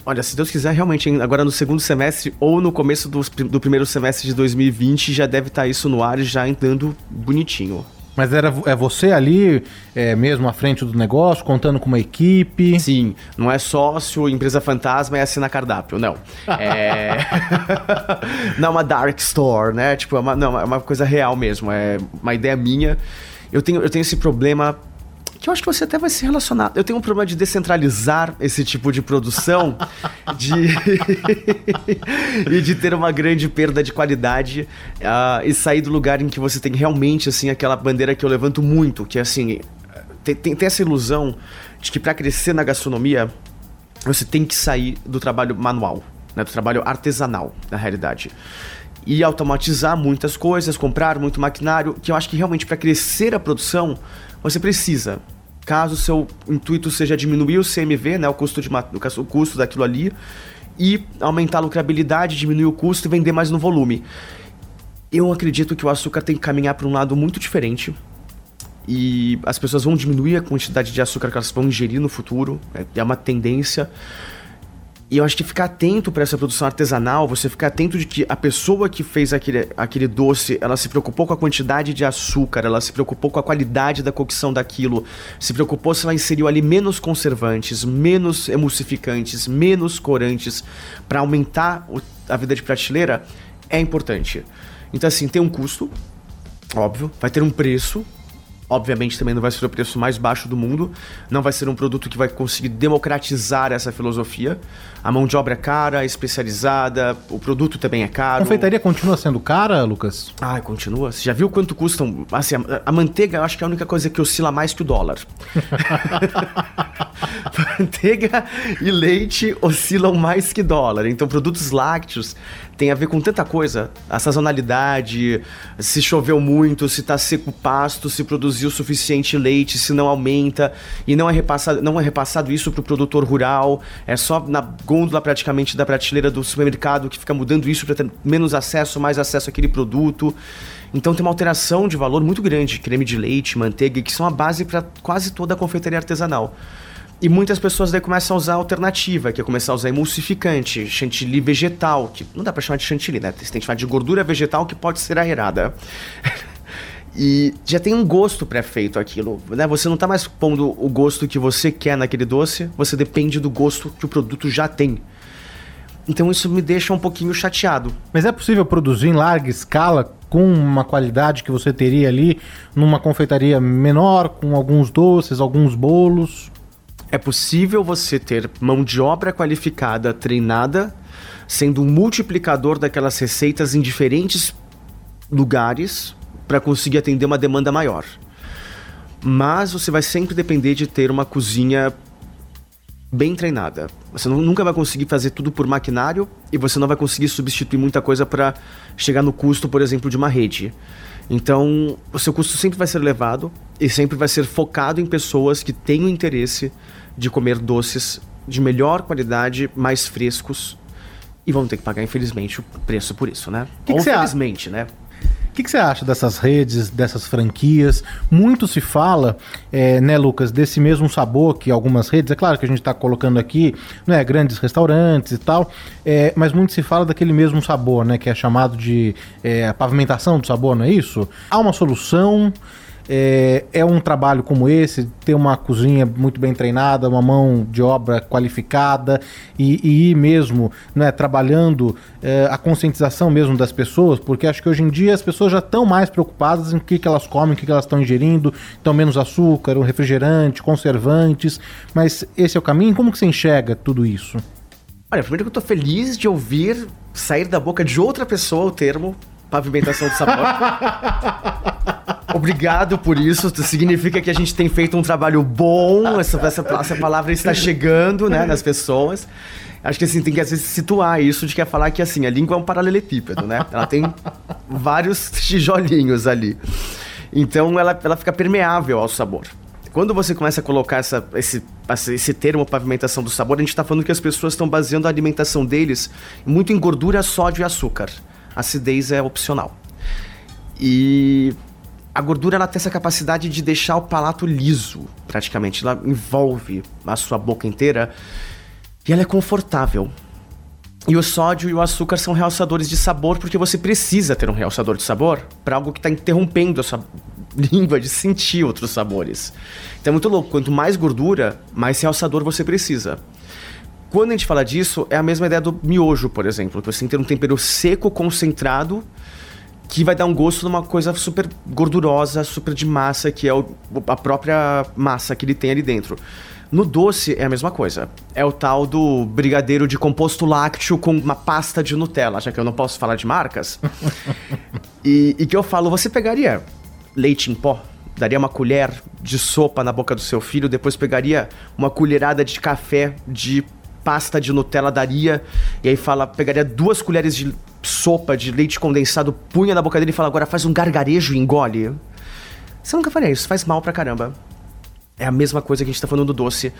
Olha, se Deus quiser, realmente, agora no segundo semestre ou no começo do, do primeiro semestre de 2020, já deve estar isso no ar e já andando bonitinho. Mas era, é você ali, é, mesmo à frente do negócio, contando com uma equipe? Sim, não é sócio, empresa fantasma e assinar cardápio, não. É. não é uma dark store, né? Tipo, é uma, não, é uma coisa real mesmo. É uma ideia minha. Eu tenho, eu tenho esse problema. Que eu acho que você até vai se relacionar. Eu tenho um problema de descentralizar esse tipo de produção de e de ter uma grande perda de qualidade ah, e sair do lugar em que você tem realmente assim aquela bandeira que eu levanto muito, que é assim, tem, tem, tem essa ilusão de que para crescer na gastronomia você tem que sair do trabalho manual, né, do trabalho artesanal, na realidade. E automatizar muitas coisas, comprar muito maquinário, que eu acho que realmente para crescer a produção você precisa. Caso o seu intuito seja diminuir o CMV, né, o custo, de, o custo daquilo ali, e aumentar a lucrabilidade, diminuir o custo e vender mais no volume. Eu acredito que o açúcar tem que caminhar para um lado muito diferente, e as pessoas vão diminuir a quantidade de açúcar que elas vão ingerir no futuro, é, é uma tendência. E eu acho que ficar atento para essa produção artesanal, você ficar atento de que a pessoa que fez aquele, aquele doce, ela se preocupou com a quantidade de açúcar, ela se preocupou com a qualidade da cocção daquilo, se preocupou se ela inseriu ali menos conservantes, menos emulsificantes, menos corantes, para aumentar o- a vida de prateleira, é importante. Então, assim, tem um custo, óbvio, vai ter um preço. Obviamente também não vai ser o preço mais baixo do mundo, não vai ser um produto que vai conseguir democratizar essa filosofia. A mão de obra é cara, especializada, o produto também é A caro. confeitaria continua sendo cara, Lucas? Ah, continua. Você já viu quanto custam? Assim, a, a manteiga eu acho que é a única coisa que oscila mais que o dólar. manteiga e leite oscilam mais que dólar. Então, produtos lácteos tem a ver com tanta coisa. A sazonalidade, se choveu muito, se tá seco o pasto, se produziu o suficiente leite, se não aumenta. E não é repassado, não é repassado isso pro produtor rural. É só na gôndola praticamente da prateleira do supermercado que fica mudando isso para ter menos acesso, mais acesso àquele produto. Então tem uma alteração de valor muito grande, creme de leite, manteiga, que são a base para quase toda a confeitaria artesanal. E muitas pessoas daí começam a usar a alternativa, que é começar a usar emulsificante, chantilly vegetal, que não dá pra chamar de chantilly, né? Você tem que chamar de gordura vegetal que pode ser aerada. E já tem um gosto pré-feito aquilo, né? Você não tá mais pondo o gosto que você quer naquele doce, você depende do gosto que o produto já tem. Então isso me deixa um pouquinho chateado. Mas é possível produzir em larga escala com uma qualidade que você teria ali numa confeitaria menor, com alguns doces, alguns bolos? É possível você ter mão de obra qualificada, treinada, sendo um multiplicador daquelas receitas em diferentes lugares, para conseguir atender uma demanda maior. Mas você vai sempre depender de ter uma cozinha bem treinada. Você não, nunca vai conseguir fazer tudo por maquinário e você não vai conseguir substituir muita coisa para chegar no custo, por exemplo, de uma rede. Então, o seu custo sempre vai ser elevado e sempre vai ser focado em pessoas que tenham interesse de comer doces de melhor qualidade, mais frescos e vão ter que pagar, infelizmente, o preço por isso, né? Que que Ou infelizmente, né? O que, que você acha dessas redes, dessas franquias? Muito se fala, é, né, Lucas, desse mesmo sabor que algumas redes, é claro que a gente está colocando aqui, né, grandes restaurantes e tal, é, mas muito se fala daquele mesmo sabor, né, que é chamado de é, pavimentação do sabor, não é isso? Há uma solução? É, é um trabalho como esse, ter uma cozinha muito bem treinada, uma mão de obra qualificada e, e ir mesmo né, trabalhando é, a conscientização mesmo das pessoas, porque acho que hoje em dia as pessoas já estão mais preocupadas em o que, que elas comem, o que, que elas estão ingerindo, então menos açúcar, refrigerante, conservantes, mas esse é o caminho? Como que você enxerga tudo isso? Olha, primeiro que eu tô feliz de ouvir sair da boca de outra pessoa o termo pavimentação de sabor. Obrigado por isso. Significa que a gente tem feito um trabalho bom. Essa, essa, essa palavra está chegando, né, nas pessoas. Acho que assim, tem que às vezes situar isso de que é falar que assim, a língua é um paralelepípedo, né? Ela tem vários tijolinhos ali. Então ela, ela fica permeável ao sabor. Quando você começa a colocar essa, esse, esse termo pavimentação do sabor, a gente está falando que as pessoas estão baseando a alimentação deles muito em gordura, sódio e açúcar. Acidez é opcional. E a gordura ela tem essa capacidade de deixar o palato liso, praticamente. Ela envolve a sua boca inteira e ela é confortável. E o sódio e o açúcar são realçadores de sabor porque você precisa ter um realçador de sabor para algo que está interrompendo a sua língua de sentir outros sabores. Então é muito louco. Quanto mais gordura, mais realçador você precisa. Quando a gente fala disso, é a mesma ideia do miojo, por exemplo. Que você tem que ter um tempero seco, concentrado, que vai dar um gosto numa coisa super gordurosa, super de massa, que é o, a própria massa que ele tem ali dentro. No doce é a mesma coisa. É o tal do brigadeiro de composto lácteo com uma pasta de Nutella, já que eu não posso falar de marcas. e, e que eu falo, você pegaria leite em pó? Daria uma colher de sopa na boca do seu filho, depois pegaria uma colherada de café de pasta de Nutella, daria, e aí fala, pegaria duas colheres de sopa de leite condensado, punha na boca dele e fala, agora faz um gargarejo e engole. Você nunca faria isso, faz mal pra caramba. É a mesma coisa que a gente tá falando do doce.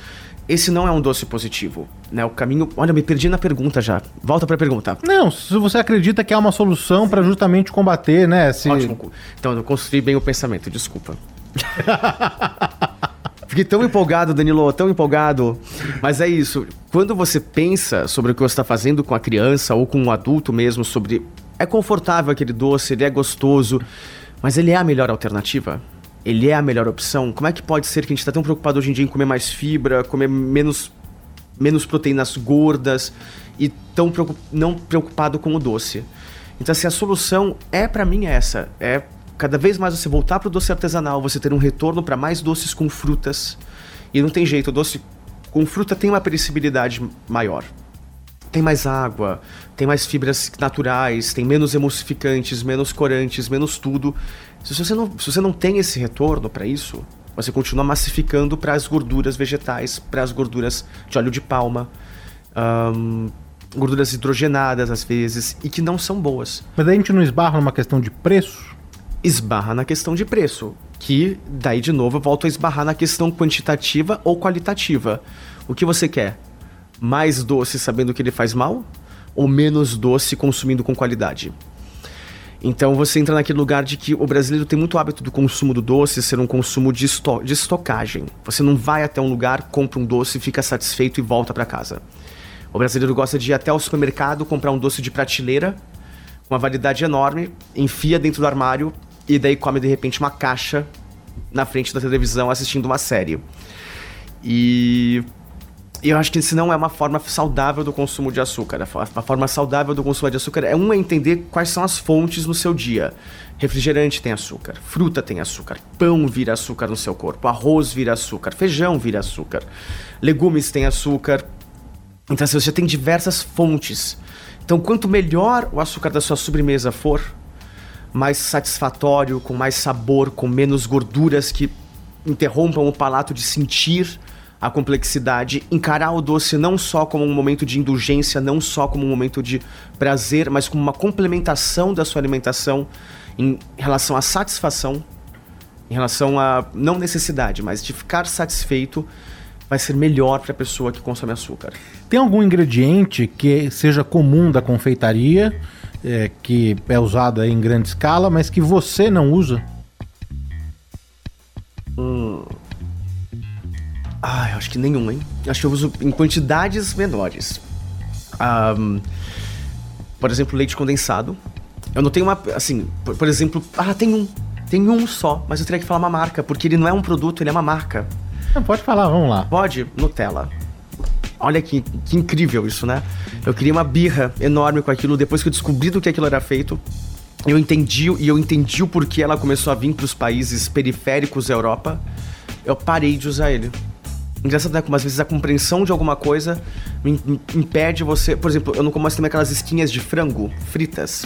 Esse não é um doce positivo, né? O caminho... Olha, eu me perdi na pergunta já. Volta pra pergunta. Não, se você acredita que há uma solução para justamente combater, né? Se... Ótimo. Então, eu construí bem o pensamento, desculpa. Fiquei tão empolgado, Danilo, tão empolgado. Mas é isso. Quando você pensa sobre o que você está fazendo com a criança ou com um adulto mesmo, sobre. É confortável aquele doce, ele é gostoso, mas ele é a melhor alternativa? Ele é a melhor opção? Como é que pode ser que a gente está tão preocupado hoje em dia em comer mais fibra, comer menos, menos proteínas gordas e tão preocup... não preocupado com o doce? Então, assim, a solução é para mim essa. É cada vez mais você voltar para o doce artesanal, você ter um retorno para mais doces com frutas. E não tem jeito, o doce com fruta tem uma perecibilidade maior. Tem mais água, tem mais fibras naturais, tem menos emulsificantes, menos corantes, menos tudo. Se você não, se você não tem esse retorno para isso, você continua massificando para as gorduras vegetais, para as gorduras de óleo de palma, hum, gorduras hidrogenadas às vezes, e que não são boas. Mas a gente não esbarra numa questão de preço? Esbarra na questão de preço, que daí de novo eu volto a esbarrar na questão quantitativa ou qualitativa. O que você quer? Mais doce sabendo que ele faz mal ou menos doce consumindo com qualidade? Então você entra naquele lugar de que o brasileiro tem muito hábito do consumo do doce ser um consumo de, esto de estocagem. Você não vai até um lugar, compra um doce, fica satisfeito e volta para casa. O brasileiro gosta de ir até o supermercado, comprar um doce de prateleira, uma validade enorme, enfia dentro do armário e daí come de repente uma caixa na frente da televisão assistindo uma série. E eu acho que isso não é uma forma saudável do consumo de açúcar. A forma saudável do consumo de açúcar é um é entender quais são as fontes no seu dia. Refrigerante tem açúcar, fruta tem açúcar, pão vira açúcar no seu corpo, arroz vira açúcar, feijão vira açúcar, legumes têm açúcar. Então assim, você tem diversas fontes. Então quanto melhor o açúcar da sua sobremesa for, mais satisfatório, com mais sabor, com menos gorduras que interrompam o palato de sentir a complexidade, encarar o doce não só como um momento de indulgência, não só como um momento de prazer, mas como uma complementação da sua alimentação em relação à satisfação, em relação a não necessidade, mas de ficar satisfeito vai ser melhor para a pessoa que consome açúcar. Tem algum ingrediente que seja comum da confeitaria, é, que é usado em grande escala, mas que você não usa? Hum. Ah, eu acho que nenhum, hein? Acho que eu uso em quantidades menores. Um, por exemplo, leite condensado. Eu não tenho uma. Assim, por, por, exemplo. Ah, tem um. Tem um só, mas eu teria que falar uma marca, porque ele não é um produto, ele é uma marca. Não, pode falar, vamos lá. Pode? Nutella. Olha que, que incrível isso, né? Eu queria uma birra enorme com aquilo depois que eu descobri do que aquilo era feito. Eu entendi e eu entendi o porquê ela começou a vir para os países periféricos da Europa. Eu parei de usar ele. Engraçado, né? Como às vezes a compreensão de alguma coisa me impede você. Por exemplo, eu não como mais também aquelas esquinhas de frango fritas.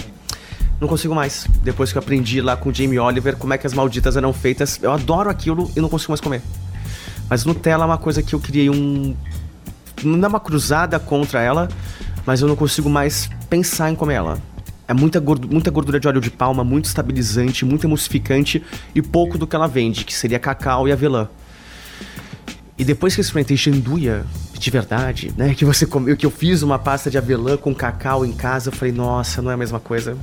Não consigo mais. Depois que eu aprendi lá com o Jamie Oliver como é que as malditas eram feitas, eu adoro aquilo e não consigo mais comer. Mas Nutella é uma coisa que eu criei um. Não é uma cruzada contra ela, mas eu não consigo mais pensar em comer ela. É muita gordura, muita gordura de óleo de palma, muito estabilizante, muito emulsificante e pouco do que ela vende, que seria cacau e avelã. E depois que eu experimentei Xanduia, de verdade, né? Que você comeu, que eu fiz uma pasta de avelã com cacau em casa, eu falei, nossa, não é a mesma coisa.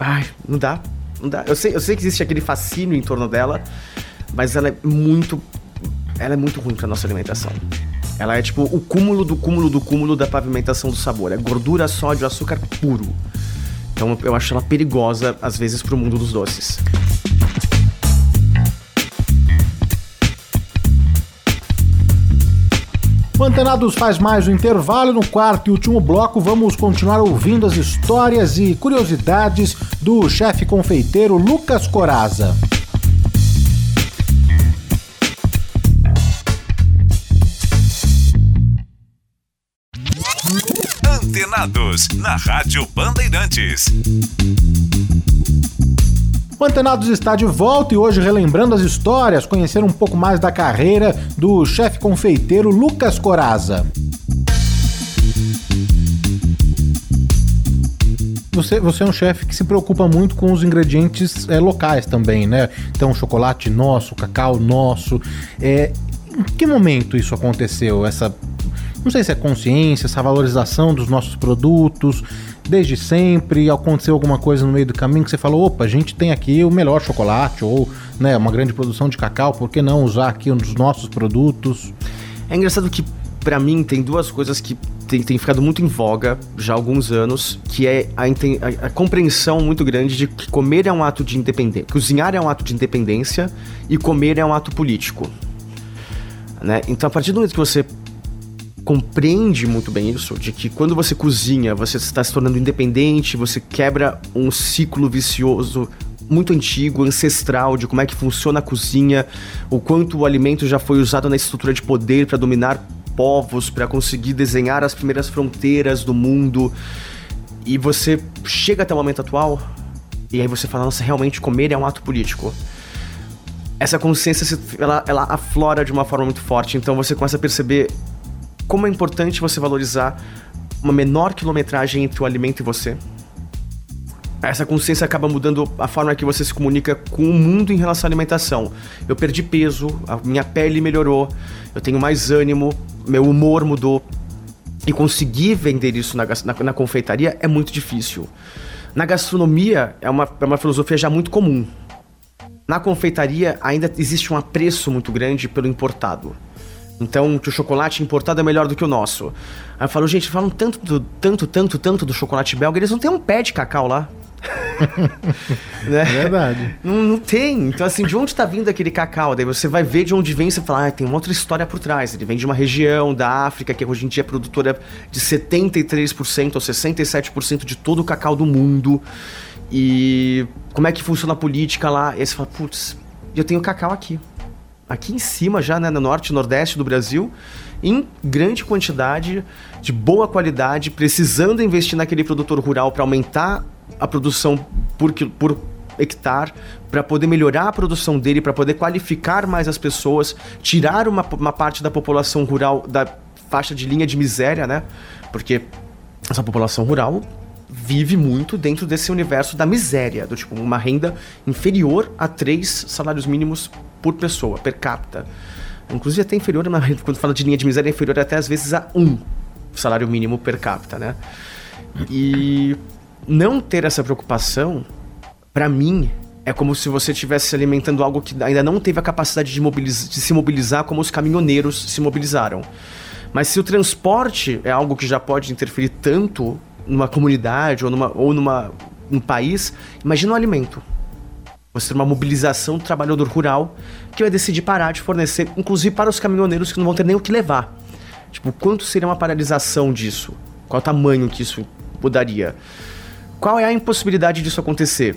Ai, não dá. Não dá. Eu sei, eu sei que existe aquele fascínio em torno dela, mas ela é muito. Ela é muito ruim pra nossa alimentação. Ela é tipo o cúmulo do cúmulo do cúmulo da pavimentação do sabor. É gordura, sódio, açúcar puro. Então eu acho ela perigosa, às vezes, pro mundo dos doces. O Antenados faz mais um intervalo. No quarto e último bloco, vamos continuar ouvindo as histórias e curiosidades do chefe confeiteiro Lucas Coraza. Antenados, na Rádio Bandeirantes. O Antenados está de volta e hoje relembrando as histórias, conhecer um pouco mais da carreira do chefe confeiteiro Lucas Coraza. Você, você é um chefe que se preocupa muito com os ingredientes é, locais também, né? Então, chocolate nosso, cacau nosso. É, em que momento isso aconteceu? Essa, não sei se é consciência, essa valorização dos nossos produtos, desde sempre? Aconteceu alguma coisa no meio do caminho que você falou, opa, a gente tem aqui o melhor chocolate ou né, uma grande produção de cacau, por que não usar aqui um dos nossos produtos? É engraçado que para mim tem duas coisas que tem, tem, ficado muito em voga já há alguns anos, que é a, a, a, compreensão muito grande de que comer é um ato de independência, cozinhar é um ato de independência e comer é um ato político. Né? Então, a partir do momento que você compreende muito bem isso, de que quando você cozinha, você está se tornando independente, você quebra um ciclo vicioso muito antigo, ancestral, de como é que funciona a cozinha, o quanto o alimento já foi usado na estrutura de poder para dominar povos, para conseguir desenhar as primeiras fronteiras do mundo. E você chega até o momento atual, e aí você fala, nossa, realmente comer é um ato político essa consciência ela, ela aflora de uma forma muito forte. Então você começa a perceber como é importante você valorizar uma menor quilometragem entre o alimento e você. Essa consciência acaba mudando a forma que você se comunica com o mundo em relação à alimentação. Eu perdi peso, a minha pele melhorou, eu tenho mais ânimo, meu humor mudou. E conseguir vender isso na, na, na confeitaria é muito difícil. Na gastronomia é uma, é uma filosofia já muito comum. Na confeitaria ainda existe um apreço muito grande pelo importado. Então, que o chocolate importado é melhor do que o nosso. Aí eu falo, gente, falam tanto, do, tanto, tanto, tanto do chocolate belga, eles não têm um pé de cacau lá. né? Verdade. Não, não, tem. Então, assim, de onde está vindo aquele cacau? Daí você vai ver de onde vem e você fala, ah, tem uma outra história por trás. Ele vem de uma região da África que hoje em dia é produtora de 73% ou 67% de todo o cacau do mundo. E como é que funciona a política lá? E aí você fala, putz, eu tenho cacau aqui aqui em cima já, né, no norte nordeste do Brasil, em grande quantidade, de boa qualidade, precisando investir naquele produtor rural para aumentar a produção por, por hectare para poder melhorar a produção dele, para poder qualificar mais as pessoas, tirar uma, uma parte da população rural da faixa de linha de miséria, né? Porque essa população rural vive muito dentro desse universo da miséria, do tipo uma renda inferior a três salários mínimos por pessoa, per capita. Inclusive até inferior, quando fala de linha de miséria, é inferior até às vezes a um salário mínimo per capita, né? E não ter essa preocupação, para mim, é como se você estivesse alimentando algo que ainda não teve a capacidade de, de se mobilizar como os caminhoneiros se mobilizaram. Mas se o transporte é algo que já pode interferir tanto numa comunidade ou numa ou numa um país, imagina o alimento. Você ter uma mobilização do trabalhador rural que vai decidir parar de fornecer, inclusive para os caminhoneiros que não vão ter nem o que levar. Tipo, quanto seria uma paralisação disso? Qual o tamanho que isso mudaria? Qual é a impossibilidade disso acontecer?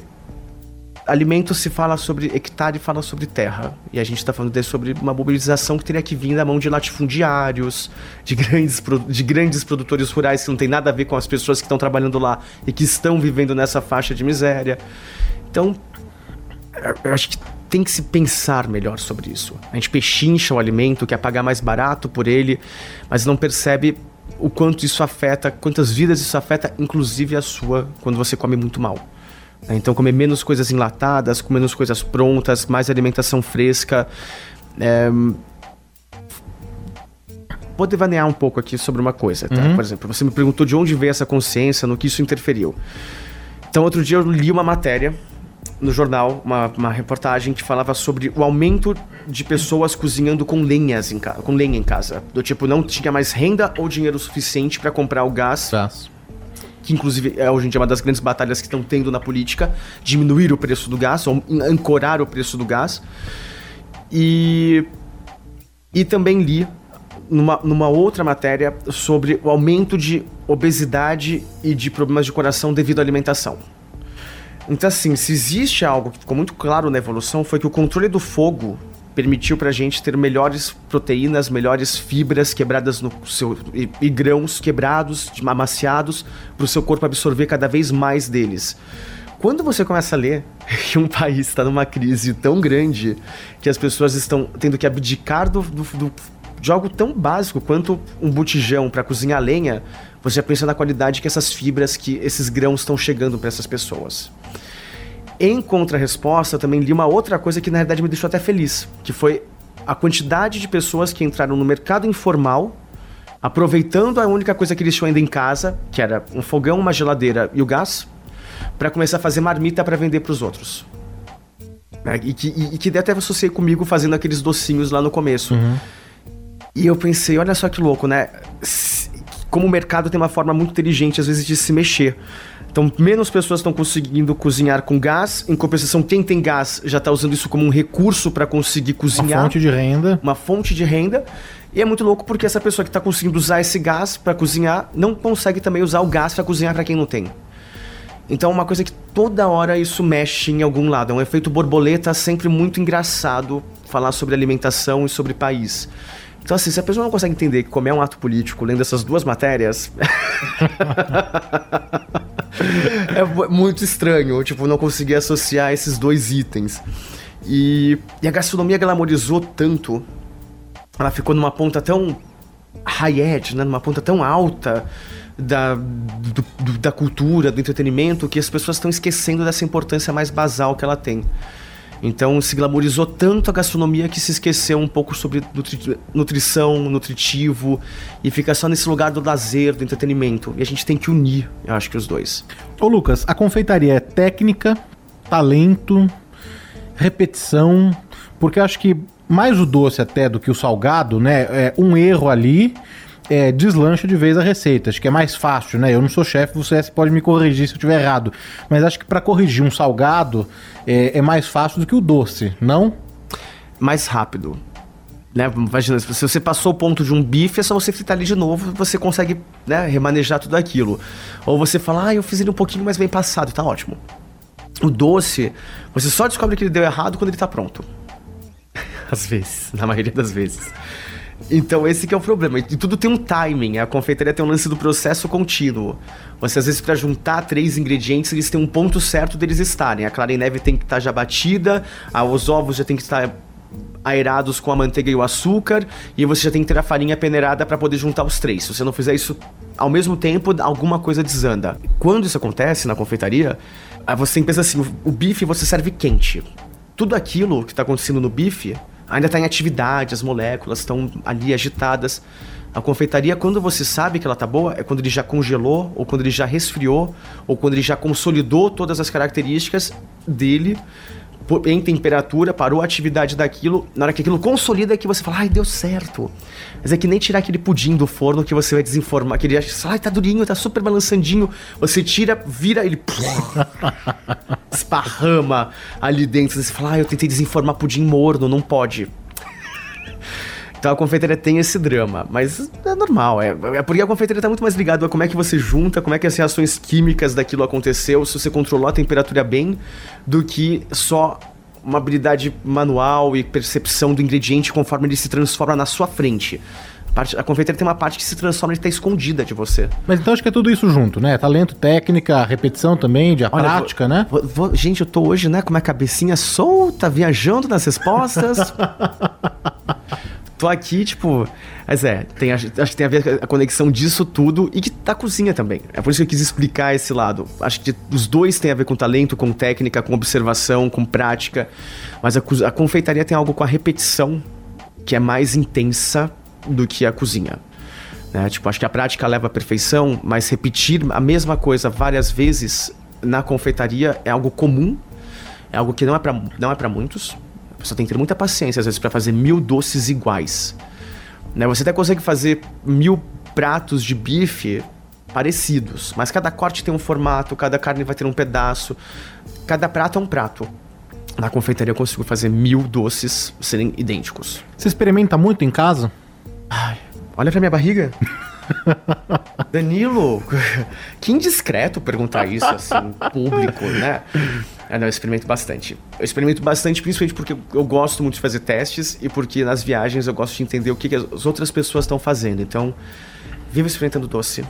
alimento se fala sobre hectare, fala sobre terra. E a gente está falando sobre uma mobilização que teria que vir da mão de latifundiários, de grandes, de grandes produtores rurais que não tem nada a ver com as pessoas que estão trabalhando lá e que estão vivendo nessa faixa de miséria. Então, eu acho que tem que se pensar melhor sobre isso. A gente pechincha o alimento, quer pagar mais barato por ele, mas não percebe o quanto isso afeta, quantas vidas isso afeta, inclusive a sua, quando você come muito mal. Né? Então, comer menos coisas enlatadas, comer menos coisas prontas, mais alimentação fresca. É... Vou devanear um pouco aqui sobre uma coisa, tá? Uhum. Por exemplo, você me perguntou de onde veio essa consciência, no que isso interferiu. Então, outro dia eu li uma matéria no jornal, uma, uma reportagem que falava sobre o aumento de pessoas cozinhando com lenhas em casa, com lenha em casa. Do tipo, não tinha mais renda ou dinheiro suficiente para comprar o gás. gás que inclusive é hoje em dia uma das grandes batalhas que estão tendo na política, diminuir o preço do gás, ou ancorar o preço do gás. E, e também li numa, numa outra matéria sobre o aumento de obesidade e de problemas de coração devido à alimentação. Então, assim, se existe algo que ficou muito claro na evolução, foi que o controle do fogo permitiu para a gente ter melhores proteínas, melhores fibras quebradas no seu e, e grãos quebrados, amaciados, para o seu corpo absorver cada vez mais deles. Quando você começa a ler que um país está numa crise tão grande que as pessoas estão tendo que abdicar do, do, do de algo tão básico quanto um botijão para cozinhar lenha, você já pensa na qualidade que essas fibras, que esses grãos estão chegando para essas pessoas. Em contrarresposta, também li uma outra coisa que na verdade me deixou até feliz, que foi a quantidade de pessoas que entraram no mercado informal, aproveitando a única coisa que eles tinham ainda em casa, que era um fogão, uma geladeira e o gás, para começar a fazer marmita para vender para os outros. É, e, que, e, e que até associei comigo fazendo aqueles docinhos lá no começo. Uhum. E eu pensei, olha só que louco, né? Como o mercado tem uma forma muito inteligente, às vezes, de se mexer. Então, menos pessoas estão conseguindo cozinhar com gás. Em compensação, quem tem gás já está usando isso como um recurso para conseguir cozinhar. Uma fonte de renda. Uma fonte de renda. E é muito louco porque essa pessoa que está conseguindo usar esse gás para cozinhar não consegue também usar o gás para cozinhar para quem não tem. Então, é uma coisa que toda hora isso mexe em algum lado. É um efeito borboleta sempre muito engraçado falar sobre alimentação e sobre país. Então, assim, se a pessoa não consegue entender que comer é um ato político lendo essas duas matérias. é muito estranho, tipo, não conseguir associar esses dois itens. E, e a gastronomia glamorizou tanto, ela ficou numa ponta tão high-edge, né? numa ponta tão alta da, do, da cultura, do entretenimento, que as pessoas estão esquecendo dessa importância mais basal que ela tem. Então se glamorizou tanto a gastronomia que se esqueceu um pouco sobre nutri nutrição, nutritivo e fica só nesse lugar do lazer, do entretenimento. E a gente tem que unir, eu acho que os dois. Ô Lucas, a confeitaria é técnica, talento, repetição, porque eu acho que mais o doce até do que o salgado, né? É um erro ali é, deslancha de vez a receita. Acho que é mais fácil, né? Eu não sou chefe, você pode me corrigir se eu estiver errado. Mas acho que para corrigir um salgado é, é, mais fácil do que o doce, não? Mais rápido. Né? Imagina, se você passou o ponto de um bife, é só você fritar ali de novo, você consegue né, remanejar tudo aquilo. Ou você fala, ah, eu fiz ele um pouquinho mais bem passado, tá ótimo. O doce, você só descobre que ele deu errado quando ele tá pronto. Às vezes, na maioria das vezes. Então esse que é o problema. E tudo tem um timing. A confeitaria tem um lance do processo contínuo. Você às vezes para juntar três ingredientes, eles têm um ponto certo deles estarem. A clara em neve tem que estar já batida, os ovos já tem que estar aerados com a manteiga e o açúcar, e você já tem que ter a farinha peneirada para poder juntar os três. Se você não fizer isso ao mesmo tempo, alguma coisa desanda. Quando isso acontece na confeitaria, você pensar assim, o bife você serve quente. Tudo aquilo que está acontecendo no bife ainda está em atividade, as moléculas estão ali agitadas. A confeitaria, quando você sabe que ela tá boa, é quando ele já congelou, ou quando ele já resfriou, ou quando ele já consolidou todas as características dele em temperatura, parou a atividade daquilo, na hora que aquilo consolida é que você fala, ai, deu certo. Mas é que nem tirar aquele pudim do forno que você vai desinformar, aquele acha, ai, tá durinho, tá super balançandinho. Você tira, vira, ele esparrama ali dentro. Você fala, ai, eu tentei desinformar pudim morno, não pode. Então a confeitaria tem esse drama, mas é normal, é, é porque a confeitaria está muito mais ligada a como é que você junta, como é que as reações químicas daquilo aconteceu, se você controlou a temperatura bem, do que só uma habilidade manual e percepção do ingrediente conforme ele se transforma na sua frente. A, parte, a confeitaria tem uma parte que se transforma e está escondida de você. Mas então acho que é tudo isso junto, né? Talento, técnica, repetição também, de a Olha, prática, vou, né? Vou, vou, gente, eu tô hoje, né, com uma cabecinha solta, viajando nas respostas. tô aqui, tipo. Mas é, tem, acho que tem a ver a conexão disso tudo e que da cozinha também. É por isso que eu quis explicar esse lado. Acho que os dois têm a ver com talento, com técnica, com observação, com prática. Mas a, a confeitaria tem algo com a repetição que é mais intensa do que a cozinha. Né? Tipo, acho que a prática leva à perfeição, mas repetir a mesma coisa várias vezes na confeitaria é algo comum, é algo que não é para não é para muitos. Você tem que ter muita paciência, às vezes, para fazer mil doces iguais. Né? Você até consegue fazer mil pratos de bife parecidos, mas cada corte tem um formato, cada carne vai ter um pedaço, cada prato é um prato. Na confeitaria eu consigo fazer mil doces serem idênticos. Você experimenta muito em casa? Ai, olha pra minha barriga. Danilo, que indiscreto perguntar isso assim, público, né? Ah, não, eu experimento bastante. Eu experimento bastante, principalmente porque eu gosto muito de fazer testes e porque nas viagens eu gosto de entender o que, que as outras pessoas estão fazendo. Então, vivo experimentando doce.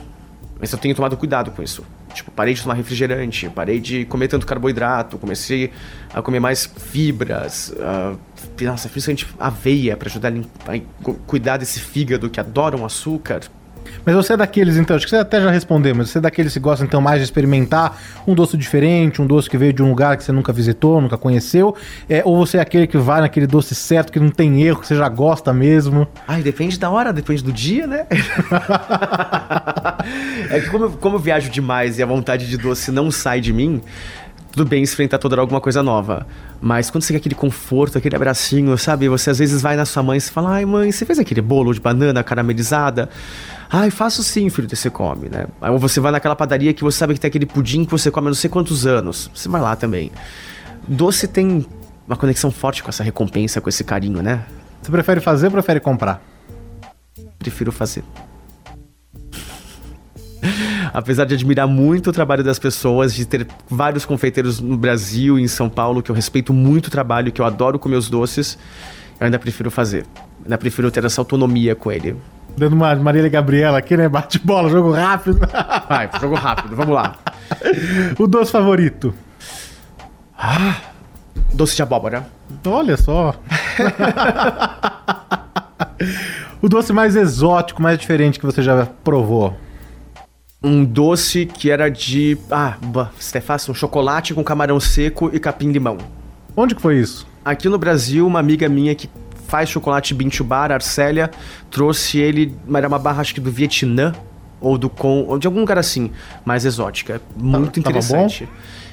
Mas eu tenho tomado cuidado com isso. Tipo, parei de tomar refrigerante, parei de comer tanto carboidrato, comecei a comer mais fibras, uh, nossa, principalmente aveia para ajudar a, a cuidar desse fígado que adora um açúcar. Mas você é daqueles, então, acho que você até já respondeu, mas você é daqueles que gosta, então, mais de experimentar um doce diferente, um doce que veio de um lugar que você nunca visitou, nunca conheceu, é, ou você é aquele que vai naquele doce certo, que não tem erro, que você já gosta mesmo? Ai, depende da hora, depende do dia, né? é que como, eu, como eu viajo demais e a vontade de doce não sai de mim, tudo bem experimentar toda hora alguma coisa nova. Mas quando você quer aquele conforto, aquele abracinho, sabe? Você às vezes vai na sua mãe e fala: Ai, mãe, você fez aquele bolo de banana caramelizada? Ai, faço sim, filho, você come, né? Aí você vai naquela padaria que você sabe que tem aquele pudim que você come há não sei quantos anos. Você vai lá também. Doce tem uma conexão forte com essa recompensa, com esse carinho, né? Você prefere fazer ou prefere comprar? Prefiro fazer. Apesar de admirar muito o trabalho das pessoas, de ter vários confeiteiros no Brasil e em São Paulo, que eu respeito muito o trabalho, que eu adoro comer os doces, eu ainda prefiro fazer. Ainda prefiro ter essa autonomia com ele. Dando uma Marília Gabriela aqui, né? Bate bola, jogo rápido. Vai, jogo rápido, vamos lá. o doce favorito? Ah, doce de abóbora. Olha só. o doce mais exótico, mais diferente que você já provou? Um doce que era de. Ah, é fácil. Um chocolate com camarão seco e capim-limão. Onde que foi isso? Aqui no Brasil, uma amiga minha que faz chocolate Bintubar, Arcélia, trouxe ele, era uma barra acho que do Vietnã, ou do com, ou de algum lugar assim, mais exótica. Muito interessante.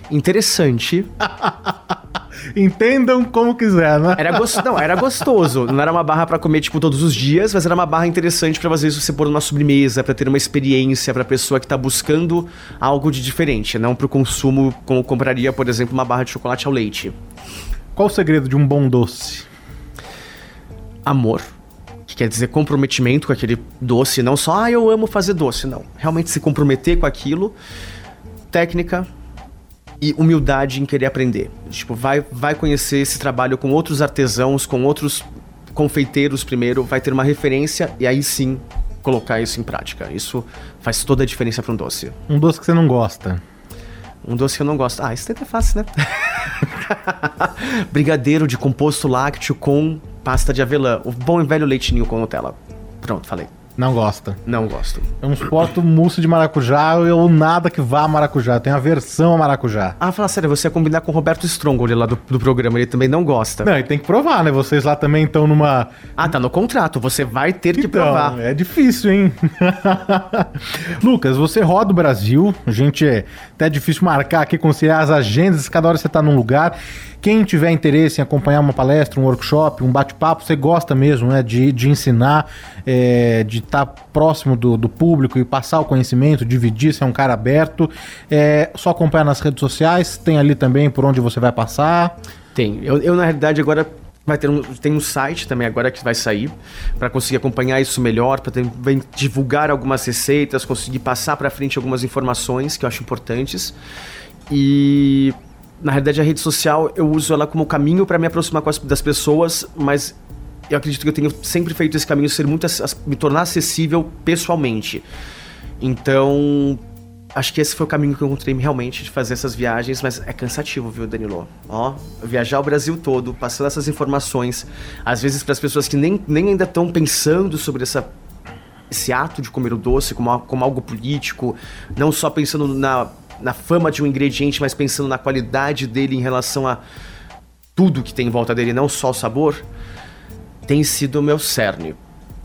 Interessante. Entendam como quiser, né? Era gostoso, não, era gostoso. Não era uma barra para comer tipo todos os dias, mas era uma barra interessante para às vezes você pôr numa sobremesa, para ter uma experiência para pessoa que tá buscando algo de diferente, não pro consumo como compraria, por exemplo, uma barra de chocolate ao leite. Qual o segredo de um bom doce? Amor, que quer dizer comprometimento com aquele doce, não só, ah, eu amo fazer doce, não. Realmente se comprometer com aquilo, técnica e humildade em querer aprender. Tipo, vai, vai conhecer esse trabalho com outros artesãos, com outros confeiteiros primeiro, vai ter uma referência e aí sim colocar isso em prática. Isso faz toda a diferença para um doce. Um doce que você não gosta. Um doce que eu não gosto. Ah, isso é fácil, né? Brigadeiro de composto lácteo com pasta de avelã. O bom e velho leitinho com Nutella. Pronto, falei. Não gosta. Não gosto. Eu não suporto mousse de maracujá ou nada que vá a maracujá. Eu tenho aversão a maracujá. Ah, fala sério, você ia combinar com o Roberto Strongoli lá do, do programa, ele também não gosta. Não, e tem que provar, né? Vocês lá também estão numa. Ah, tá no contrato, você vai ter que Então, provar. é difícil, hein? Lucas, você roda o Brasil. A gente é até difícil marcar aqui, conciliar as agendas. Cada hora você tá num lugar. Quem tiver interesse em acompanhar uma palestra, um workshop, um bate-papo, você gosta mesmo, né? De, de ensinar, é, de estar próximo do, do público e passar o conhecimento, dividir, ser um cara aberto. É só acompanhar nas redes sociais. Tem ali também por onde você vai passar. Tem. Eu, eu, na realidade, agora vai ter um, tem um site também agora que vai sair para conseguir acompanhar isso melhor, para divulgar algumas receitas, conseguir passar para frente algumas informações que eu acho importantes. E na realidade a rede social eu uso ela como caminho para me aproximar as, das pessoas, mas eu acredito que eu tenho sempre feito esse caminho ser muito me tornar acessível pessoalmente. Então, acho que esse foi o caminho que eu encontrei realmente de fazer essas viagens, mas é cansativo, viu, Danilo? Ó, viajar o Brasil todo, passando essas informações, às vezes para as pessoas que nem, nem ainda estão pensando sobre essa, esse ato de comer o doce como, como algo político, não só pensando na, na fama de um ingrediente, mas pensando na qualidade dele em relação a tudo que tem em volta dele, não só o sabor, tem sido o meu cerne.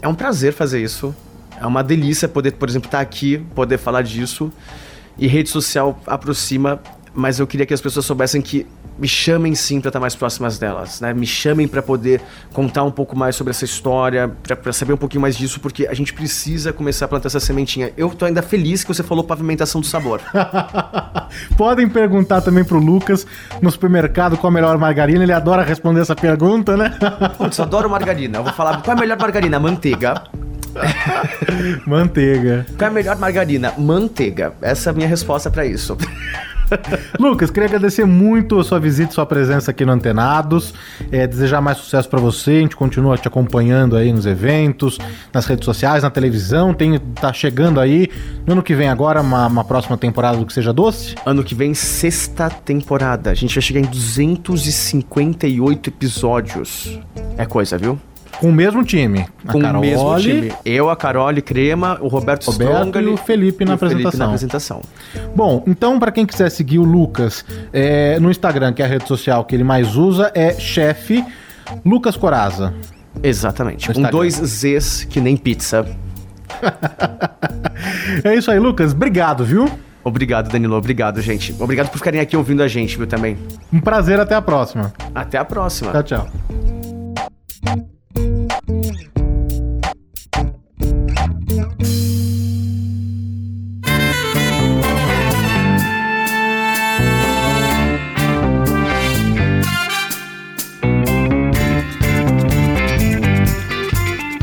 É um prazer fazer isso. É uma delícia poder, por exemplo, estar aqui, poder falar disso. E rede social aproxima, mas eu queria que as pessoas soubessem que me chamem sim para estar mais próximas delas, né? Me chamem para poder contar um pouco mais sobre essa história, para saber um pouquinho mais disso, porque a gente precisa começar a plantar essa sementinha. Eu tô ainda feliz que você falou pavimentação do sabor. Podem perguntar também pro Lucas no supermercado qual a melhor margarina, ele adora responder essa pergunta, né? Putz, eu adoro margarina. Eu vou falar qual é a melhor margarina? Manteiga. Manteiga. Qual é a melhor margarina? Manteiga. Essa é a minha resposta para isso. Lucas, queria agradecer muito a sua visita sua presença aqui no Antenados. É, desejar mais sucesso para você. A gente continua te acompanhando aí nos eventos, nas redes sociais, na televisão. Tem, tá chegando aí no ano que vem agora uma, uma próxima temporada do Que Seja Doce. Ano que vem, sexta temporada. A gente vai chegar em 258 episódios. É coisa, viu? Com o mesmo time. A com Carole, o mesmo time. Eu, a Carole Crema, o Roberto, Roberto e o Felipe na, o apresentação. Felipe na apresentação. Bom, então para quem quiser seguir o Lucas é, no Instagram, que é a rede social que ele mais usa, é chefe Lucas Coraza. Exatamente. Com dois Zs que nem pizza. é isso aí, Lucas. Obrigado, viu? Obrigado, Danilo. Obrigado, gente. Obrigado por ficarem aqui ouvindo a gente, viu, também. Um prazer. Até a próxima. Até a próxima. Tchau, tchau.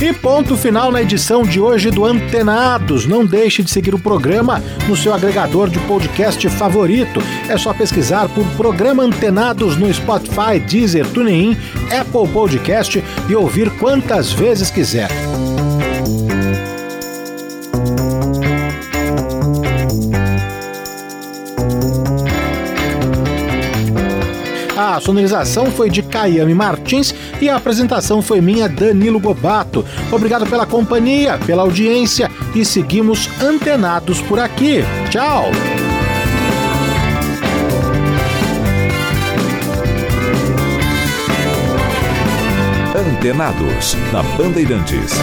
E ponto final na edição de hoje do Antenados. Não deixe de seguir o programa no seu agregador de podcast favorito. É só pesquisar por Programa Antenados no Spotify, Deezer, TuneIn, Apple Podcast e ouvir quantas vezes quiser. A sonorização foi de Caiame Martins e a apresentação foi minha, Danilo Gobato. Obrigado pela companhia, pela audiência e seguimos antenados por aqui. Tchau! Antenados, na Bandeirantes.